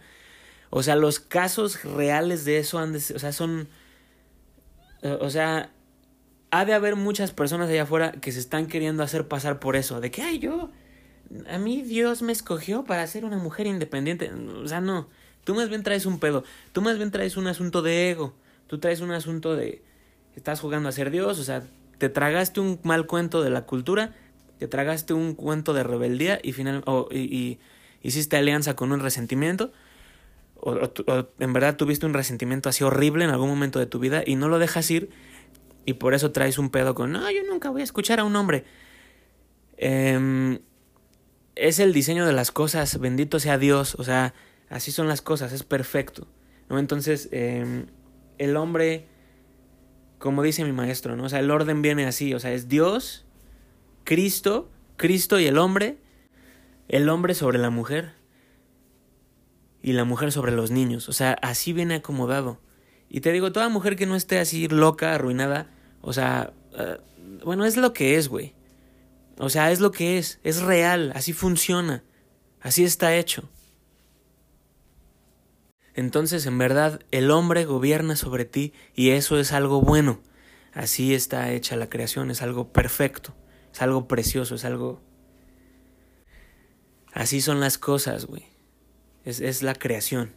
O sea, los casos reales de eso han de, o sea, son, o sea, ha de haber muchas personas allá afuera que se están queriendo hacer pasar por eso, de que, ay, yo, a mí Dios me escogió para ser una mujer independiente. O sea, no, tú más bien traes un pedo, tú más bien traes un asunto de ego, tú traes un asunto de, estás jugando a ser Dios, o sea, te tragaste un mal cuento de la cultura, te tragaste un cuento de rebeldía y, final, y, hiciste alianza con un resentimiento. O, en verdad tuviste un resentimiento así horrible en algún momento de tu vida y no lo dejas ir y por eso traes un pedo con, no, yo nunca voy a escuchar a un hombre. Eh, es el diseño de las cosas, bendito sea Dios, o sea, así son las cosas, es perfecto, ¿no? Entonces, eh, el hombre, como dice mi maestro, ¿no? O sea, el orden viene así, o sea, es Dios, Cristo, Cristo y el hombre, el hombre sobre la mujer y la mujer sobre los niños, o sea, así viene acomodado. Y te digo, toda mujer que no esté así loca, arruinada, o sea, uh, bueno, es lo que es, güey. O sea, es lo que es, es real, así funciona, así está hecho. Entonces, en verdad, el hombre gobierna sobre ti y eso es algo bueno. Así está hecha la creación, es algo perfecto, es algo precioso, es algo... Así son las cosas, güey. Es, es la creación.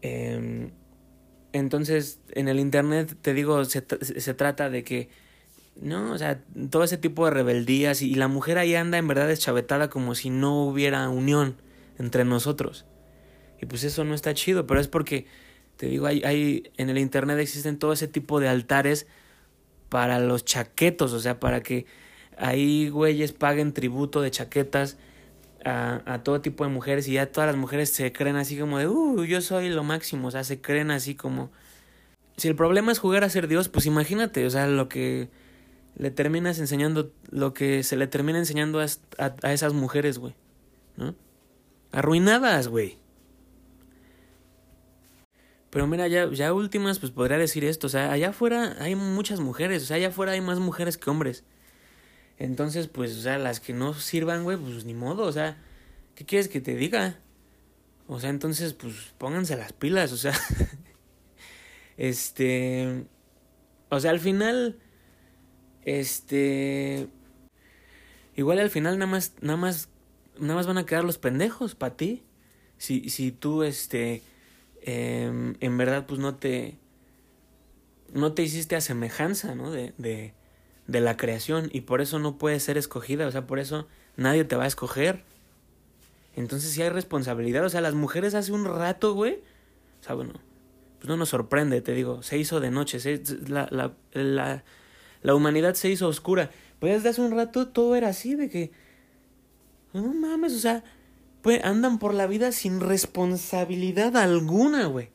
Eh, entonces, en el Internet, te digo, se, se trata de que ¿no? O sea, todo ese tipo de rebeldías y, la mujer ahí anda en verdad deschavetada como si no hubiera unión entre nosotros. Y pues eso no está chido, pero es porque, te digo, hay, hay en el internet existen todo ese tipo de altares para los chaquetos, o sea, para que ahí güeyes paguen tributo de chaquetas a, todo tipo de mujeres y ya todas las mujeres se creen así como de, uh, yo soy lo máximo, o sea, se creen así como... Si el problema es jugar a ser Dios, pues imagínate, o sea, lo que le terminas enseñando lo que se le termina enseñando a, a, a esas mujeres, güey. ¿No? Arruinadas, güey. Pero mira, ya, ya últimas, pues podría decir esto. O sea, allá afuera hay muchas mujeres. O sea, allá afuera hay más mujeres que hombres. Entonces, pues, o sea, las que no sirvan, güey, pues ni modo. O sea, ¿qué quieres que te diga? O sea, entonces, pues pónganse las pilas. O sea, este. O sea, al final este. Igual al final nada más, nada más, nada más van a quedar los pendejos para ti. Si, si tú, este, eh, en verdad, pues no te, no te hiciste a semejanza, ¿no? De, de, de la creación y por eso no puedes ser escogida, o sea, por eso nadie te va a escoger. Entonces sí hay responsabilidad, o sea, las mujeres hace un rato, güey, o sea, bueno, pues no nos sorprende, te digo, se hizo de noche, se, la, la, la la humanidad se hizo oscura. Pues desde hace un rato todo era así, de que. No mames, o sea, andan por la vida sin responsabilidad alguna, güey.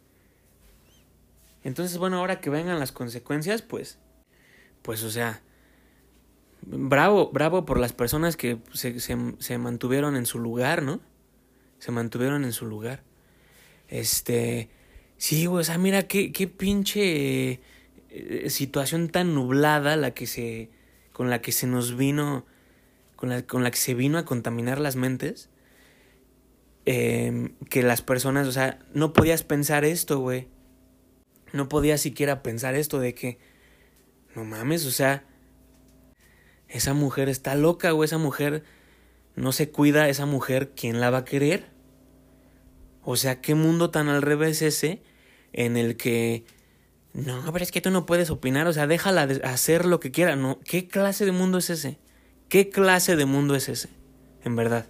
Entonces, bueno, ahora que vengan las consecuencias, pues. Pues, o sea. Bravo, bravo por las personas que se, se, se mantuvieron en su lugar, ¿no? Se mantuvieron en su lugar. Este, sí, güey, o sea, mira qué, qué pinche eh, situación tan nublada la que se, con la que se nos vino, con la, con la que se vino a contaminar las mentes. Em, que las personas, o sea, no podías pensar esto, güey. No podías siquiera pensar esto de que, no mames, o sea, esa mujer está loca, güey, esa mujer no se cuida, esa mujer, ¿quién la va a querer? O sea, ¿qué mundo tan al revés ese en el que no, pero es que tú no puedes opinar, o sea, déjala hacer lo que quiera, no, ¿qué clase de mundo es ese? ¿Qué clase de mundo es ese? En verdad,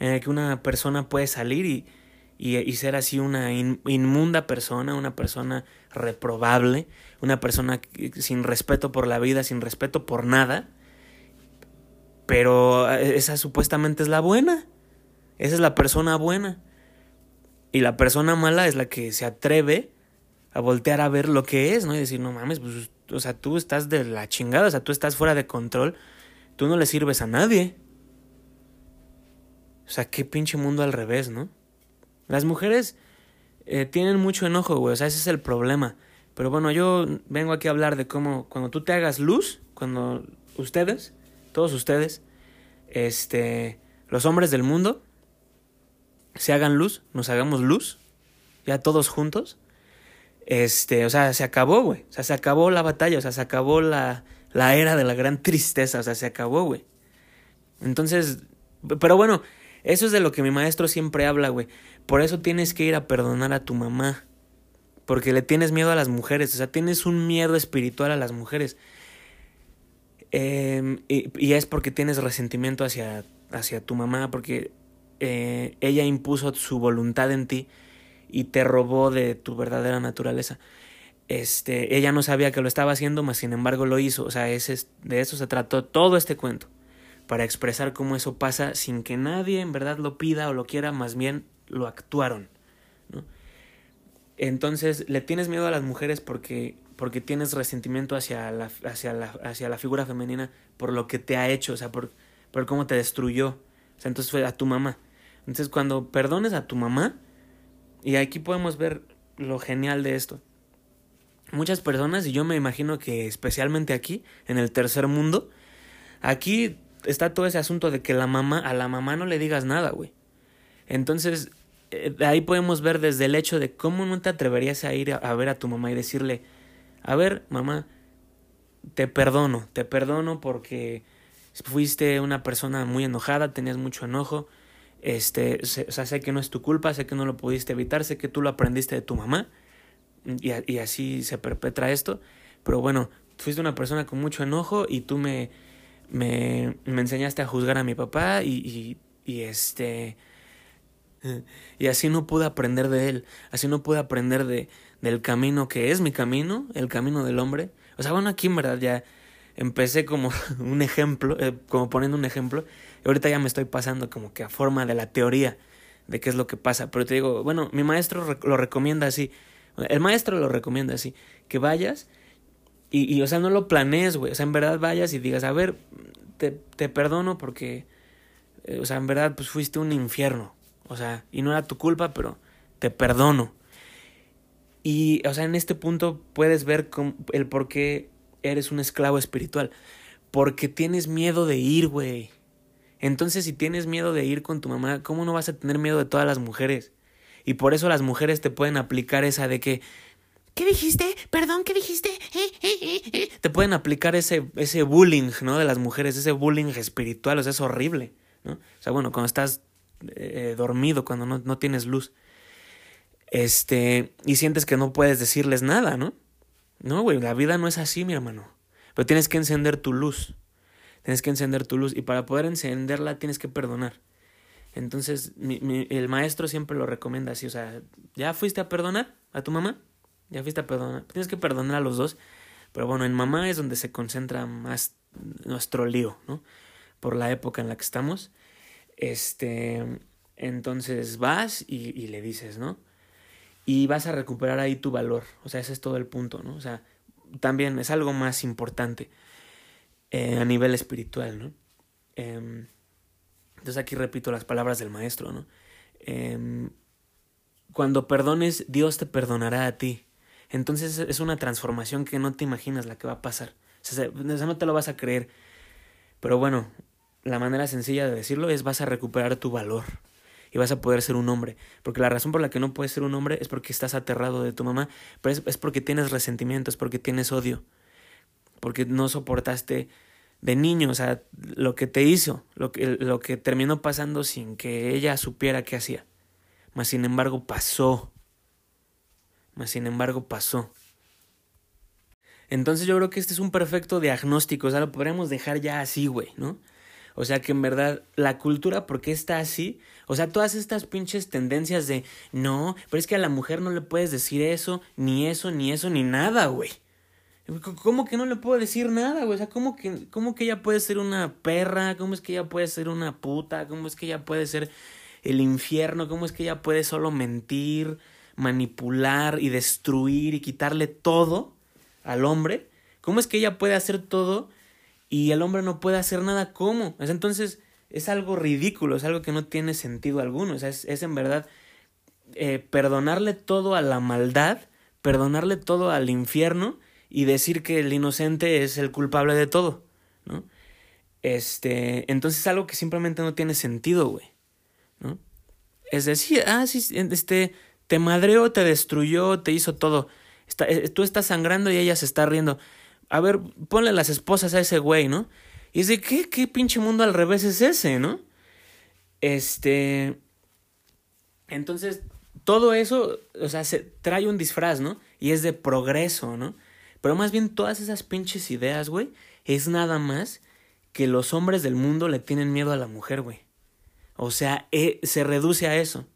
en el que una persona puede salir y, y, ser así una inmunda persona, una persona reprobable, una persona sin respeto por la vida, sin respeto por nada, pero eh, esa supuestamente es la buena, esa es la persona buena. Y la persona mala es la que se atreve a voltear a ver lo que es, ¿no? Y decir, no mames, pues, o sea, tú estás de la chingada, o sea, tú estás fuera de control, tú no le sirves a nadie. O sea, qué pinche mundo al revés, ¿no? Las mujeres eh, tienen mucho enojo, güey, o sea, ese es el problema. Pero bueno, yo vengo aquí a hablar de cómo cuando tú te hagas luz, cuando ustedes, todos ustedes, este, los hombres del mundo, se hagan luz, nos hagamos luz, ya todos juntos. Este, o sea, se acabó, güey. O sea, se acabó la batalla, o sea, se acabó la, la era de la gran tristeza, o sea, se acabó, güey. Entonces, pero bueno, eso es de lo que mi maestro siempre habla, güey. Por eso tienes que ir a perdonar a tu mamá. Porque le tienes miedo a las mujeres, o sea, tienes un miedo espiritual a las mujeres. Em, y, es porque tienes resentimiento hacia, hacia tu mamá, porque eh, ella impuso su voluntad en ti y te robó de tu verdadera naturaleza. Este, ella no sabía que lo estaba haciendo, mas sin embargo lo hizo. O sea, ese, de eso se trató todo este cuento. Para expresar cómo eso pasa sin que nadie en verdad lo pida o lo quiera, más bien lo actuaron. Entonces, le tienes miedo a las mujeres porque, porque tienes resentimiento hacia la, hacia, la, hacia la figura femenina por lo que te ha hecho, o sea, por, por cómo te destruyó. Entonces fue a tu mamá. Entonces cuando perdones a tu mamá, y aquí podemos ver lo genial de esto. Muchas personas, y yo me imagino que especialmente aquí, en el tercer mundo, aquí está todo ese asunto de que la mamá, a la mamá no le digas nada, güey. Entonces, eh, ahí podemos ver desde el hecho de cómo no te atreverías a ir a, a ver a tu mamá y decirle, a ver, mamá, te perdono, te perdono porque fuiste una persona muy enojada, tenías mucho enojo, este, o sea, sé que no es tu culpa, sé que no lo pudiste evitar, sé que tú lo aprendiste de tu mamá y, y así se perpetra esto, pero bueno, fuiste una persona con mucho enojo y tú me, me, me enseñaste a juzgar a mi papá y, y, y este... Y así no pude aprender de él, así no pude aprender de, del camino que es mi camino, el camino del hombre. O sea, bueno, aquí en verdad ya empecé como un ejemplo, eh, como poniendo un ejemplo, y ahorita ya me estoy pasando como que a forma de la teoría de qué es lo que pasa. Pero te digo, bueno, mi maestro lo recomienda así. El maestro lo recomienda así. Que vayas y, y o sea, no lo planees, güey. O sea, en verdad vayas y digas, a ver, te, te perdono porque, eh, o sea, en verdad, pues fuiste un infierno. O sea, y no era tu culpa, pero te perdono. Y, o sea, en este punto puedes ver el por qué eres un esclavo espiritual. Porque tienes miedo de ir, güey. Entonces, si tienes miedo de ir con tu mamá, ¿cómo no vas a tener miedo de todas las mujeres? Y por eso las mujeres te pueden aplicar esa de que ¿Qué dijiste? Perdón, ¿qué dijiste? Te pueden aplicar ese, ese bullying, ¿no? De las mujeres, ese bullying espiritual, o sea, es horrible, ¿no? O sea, bueno, cuando estás eh, dormido, cuando no, no tienes luz, este, y sientes que no puedes decirles nada, ¿no? No, güey, la vida no es así, mi hermano. Pero tienes que encender tu luz. Tienes que encender tu luz y para poder encenderla tienes que perdonar. Entonces, mi, el maestro siempre lo recomienda así, o sea, ¿ya fuiste a perdonar a tu mamá? ¿Ya fuiste a perdonar? Tienes que perdonar a los dos, pero bueno, en mamá es donde se concentra más nuestro lío, ¿no? Por la época en la que estamos. Este, entonces vas y, le dices, ¿no? Y vas a recuperar ahí tu valor, o sea, ese es todo el punto, ¿no? O sea, también es algo más importante. Eh, a nivel espiritual, ¿no? Em, entonces aquí repito las palabras del maestro, ¿no? Em, cuando perdones, Dios te perdonará a ti. Entonces es una transformación que no te imaginas la que va a pasar. O sea, no te lo vas a creer. Pero bueno, la manera sencilla de decirlo es vas a recuperar tu valor y vas a poder ser un hombre. Porque la razón por la que no puedes ser un hombre es porque estás aterrado de tu mamá, pero es, es porque tienes resentimiento, es porque tienes odio, porque no soportaste de niño, o sea, lo que te hizo, lo que, lo que terminó pasando sin que ella supiera qué hacía. Mas sin embargo pasó. Mas sin embargo pasó. Entonces yo creo que este es un perfecto diagnóstico, o sea, lo podríamos dejar ya así, güey, ¿no? O sea que en verdad la cultura, ¿por qué está así? O sea, todas estas pinches tendencias de, no, pero es que a la mujer no le puedes decir eso, ni eso, ni eso, ni nada, güey. ¿Cómo que no le puedo decir nada, güey? O sea, ¿cómo que, ¿cómo que ella puede ser una perra? ¿Cómo es que ella puede ser una puta? ¿Cómo es que ella puede ser el infierno? ¿Cómo es que ella puede solo mentir, manipular y destruir y quitarle todo al hombre? ¿Cómo es que ella puede hacer todo y el hombre no puede hacer nada? ¿Cómo? Entonces es algo ridículo, es algo que no tiene sentido alguno. O sea, es, es en verdad eh, perdonarle todo a la maldad, perdonarle todo al infierno y decir que el inocente es el culpable de todo, ¿no? Este, entonces es algo que simplemente no tiene sentido, güey, ¿no? Es decir, ah, sí, este, te madreó, te destruyó, te hizo todo. Eh, tú estás sangrando y ella se está riendo. A ver, ponle las esposas a ese güey, ¿no? Y es de, ¿qué, qué pinche mundo al revés es ese, ¿no? Este... Entonces, todo eso, o sea, se trae un disfraz, ¿no? Y es de progreso, ¿no? Pero más bien todas esas pinches ideas, güey, es nada más que los hombres del mundo le tienen miedo a la mujer, güey. O sea, eh, se reduce a eso.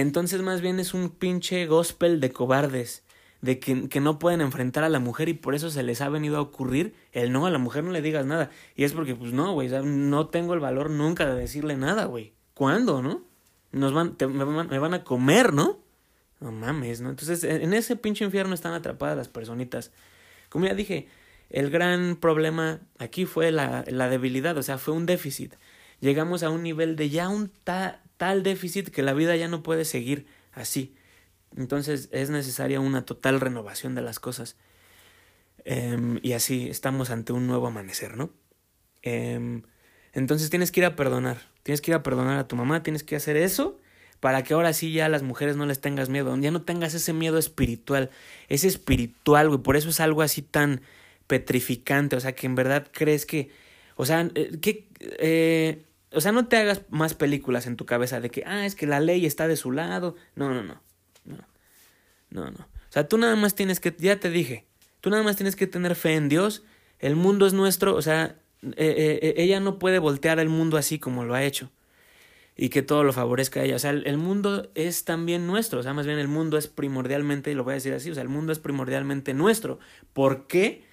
Entonces más bien es un pinche gospel de cobardes, de que, que, no pueden enfrentar a la mujer y por eso se les ha venido a ocurrir el no, a la mujer no le digas nada. Y es porque, pues no, güey, no tengo el valor nunca de decirle nada, güey. ¿Cuándo, no? Nos van, me van a comer, ¿no? No mames, ¿no? Entonces, en ese pinche infierno están atrapadas las personitas. Como ya dije, el gran problema aquí fue la, la debilidad, o sea, fue un déficit. Llegamos a un nivel de ya un tal déficit que la vida ya no puede seguir así. Entonces es necesaria una total renovación de las cosas. Eh, y así estamos ante un nuevo amanecer, ¿no? Eh, entonces tienes que ir a perdonar. Tienes que ir a perdonar a tu mamá, tienes que hacer eso para que ahora sí ya a las mujeres no les tengas miedo, ya no tengas ese miedo espiritual, ese espiritual, güey, por eso es algo así tan petrificante, o sea, que en verdad crees que, o sea, eh, que, eh, o sea, no te hagas más películas en tu cabeza de que, ah, es que la ley está de su lado, no, no, no, no, no, o sea, tú nada más tienes que, ya te dije, tú nada más tienes que tener fe en Dios, el mundo es nuestro, o sea, eh, ella no puede voltear el mundo así como lo ha hecho y que todo lo favorezca a ella. O sea, el, mundo es también nuestro, o sea, más bien el mundo es primordialmente, y lo voy a decir así, o sea, el mundo es primordialmente nuestro. ¿Por qué?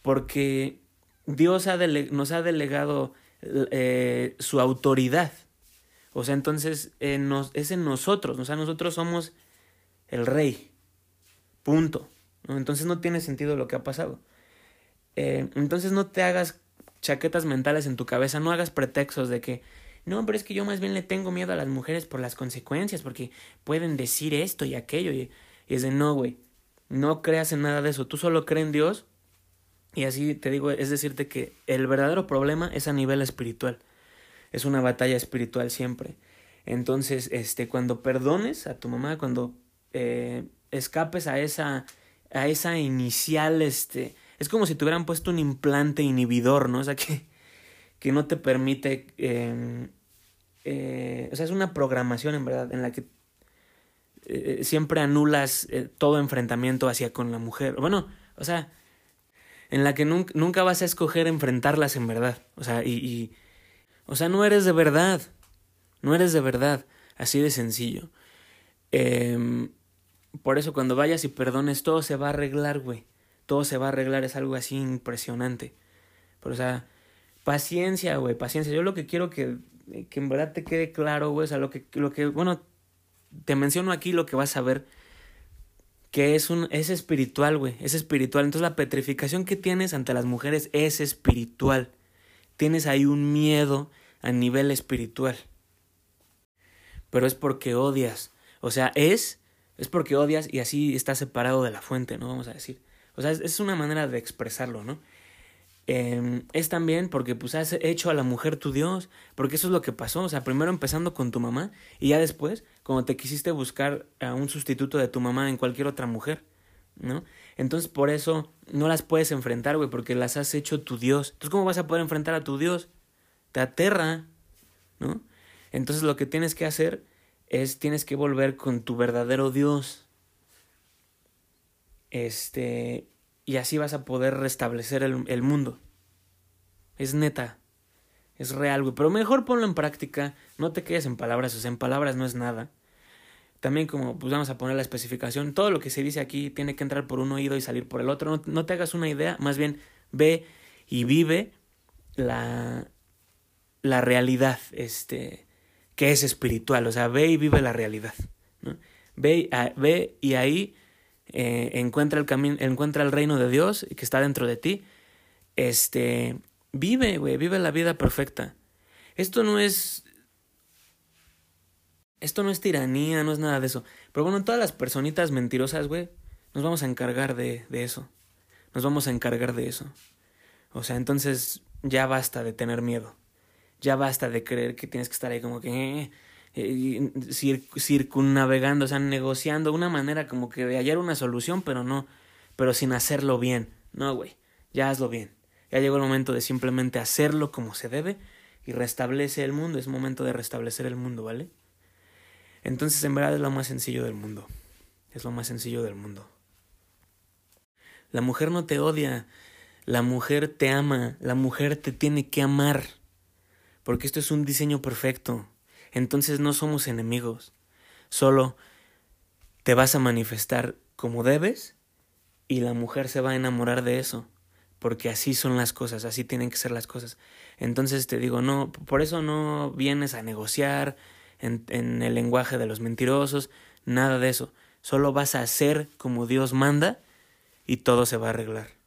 Porque Dios ha nos ha delegado eh, su autoridad. O sea, entonces eh, es en nosotros, o sea, nosotros somos el rey. Punto. Entonces no tiene sentido lo que ha pasado. Eh, entonces no te hagas chaquetas mentales en tu cabeza, no hagas pretextos de que no, pero es que yo más bien le tengo miedo a las mujeres por las consecuencias, porque pueden decir esto y aquello. Y, es de no, güey. No creas en nada de eso. Tú solo crees en Dios. Y así te digo, es decirte que el verdadero problema es a nivel espiritual. Es una batalla espiritual siempre. Entonces, este, cuando perdones a tu mamá, cuando eh, escapes a esa, a esa inicial, este, es como si te hubieran puesto un implante inhibidor, ¿no? O sea que que no te permite, em, eh, o sea, es una programación en verdad en la que eh, siempre anulas todo enfrentamiento hacia con la mujer. Bueno, o sea, en la que nunca, vas a escoger enfrentarlas en verdad. O sea, y, y, o sea, no eres de verdad, no eres de verdad, así de sencillo. Eh, por eso cuando vayas y perdones, todo se va a arreglar, güey. Todo se va a arreglar, es algo así impresionante. Pero, o sea, Paciencia, güey, paciencia. Yo lo que quiero que, que en verdad te quede claro, güey, o sea, lo que, lo que, bueno, te menciono aquí lo que vas a ver, que es un, es espiritual, güey, es espiritual. Entonces la petrificación que tienes ante las mujeres es espiritual. Tienes ahí un miedo a nivel espiritual. Pero es porque odias, O sea, es, es porque odias y así estás separado de la fuente, ¿no? Vamos a decir. O sea, es, una manera de expresarlo, ¿no? Em, es también porque pues has hecho a la mujer tu Dios, porque eso es lo que pasó, o sea, primero empezando con tu mamá y ya después, cuando te quisiste buscar a un sustituto de tu mamá en cualquier otra mujer, ¿no? Entonces por eso no las puedes enfrentar, güey, porque las has hecho tu Dios. Entonces, ¿cómo vas a poder enfrentar a tu Dios? Te aterra, ¿no? Entonces lo que tienes que hacer es, tienes que volver con tu verdadero Dios. Este, y así vas a poder restablecer el, mundo. Es neta. Es real, güey. Pero mejor ponlo en práctica. No te quedes en palabras. O sea, en palabras no es nada. También como pues vamos a poner la especificación, todo lo que se dice aquí tiene que entrar por un oído y salir por el otro. No, te hagas una idea, más bien ve y vive la, la realidad, este, que es espiritual. O sea, ve y vive la realidad. ¿no? Ve, ve y ahí eh, encuentra el camino, encuentra el reino de Dios que está dentro de ti. Este, vive, güey, vive la vida perfecta. Esto no es esto no es tiranía, no es nada de eso. Pero bueno, todas las personitas mentirosas, güey, nos vamos a encargar de, de eso. Nos vamos a encargar de eso. O sea, entonces ya basta de tener miedo. Ya basta de creer que tienes que estar ahí como que... Eh, eh, circunnavegando, o sea, negociando una manera como que de hallar una solución, pero no, pero sin hacerlo bien. No, güey, ya hazlo bien. Ya llegó el momento de simplemente hacerlo como se debe y restablece el mundo. Es momento de restablecer el mundo, ¿vale? Entonces en verdad es lo más sencillo del mundo. Es lo más sencillo del mundo. La mujer no te odia, la mujer te ama, la mujer te tiene que amar. Porque esto es un diseño perfecto. Entonces no somos enemigos. Solo te vas a manifestar como debes y la mujer se va a enamorar de eso. Porque así son las cosas, así tienen que ser las cosas. Entonces te digo, no, por eso no vienes a negociar, en, el lenguaje de los mentirosos, nada de eso. Solo vas a hacer como Dios manda y todo se va a arreglar.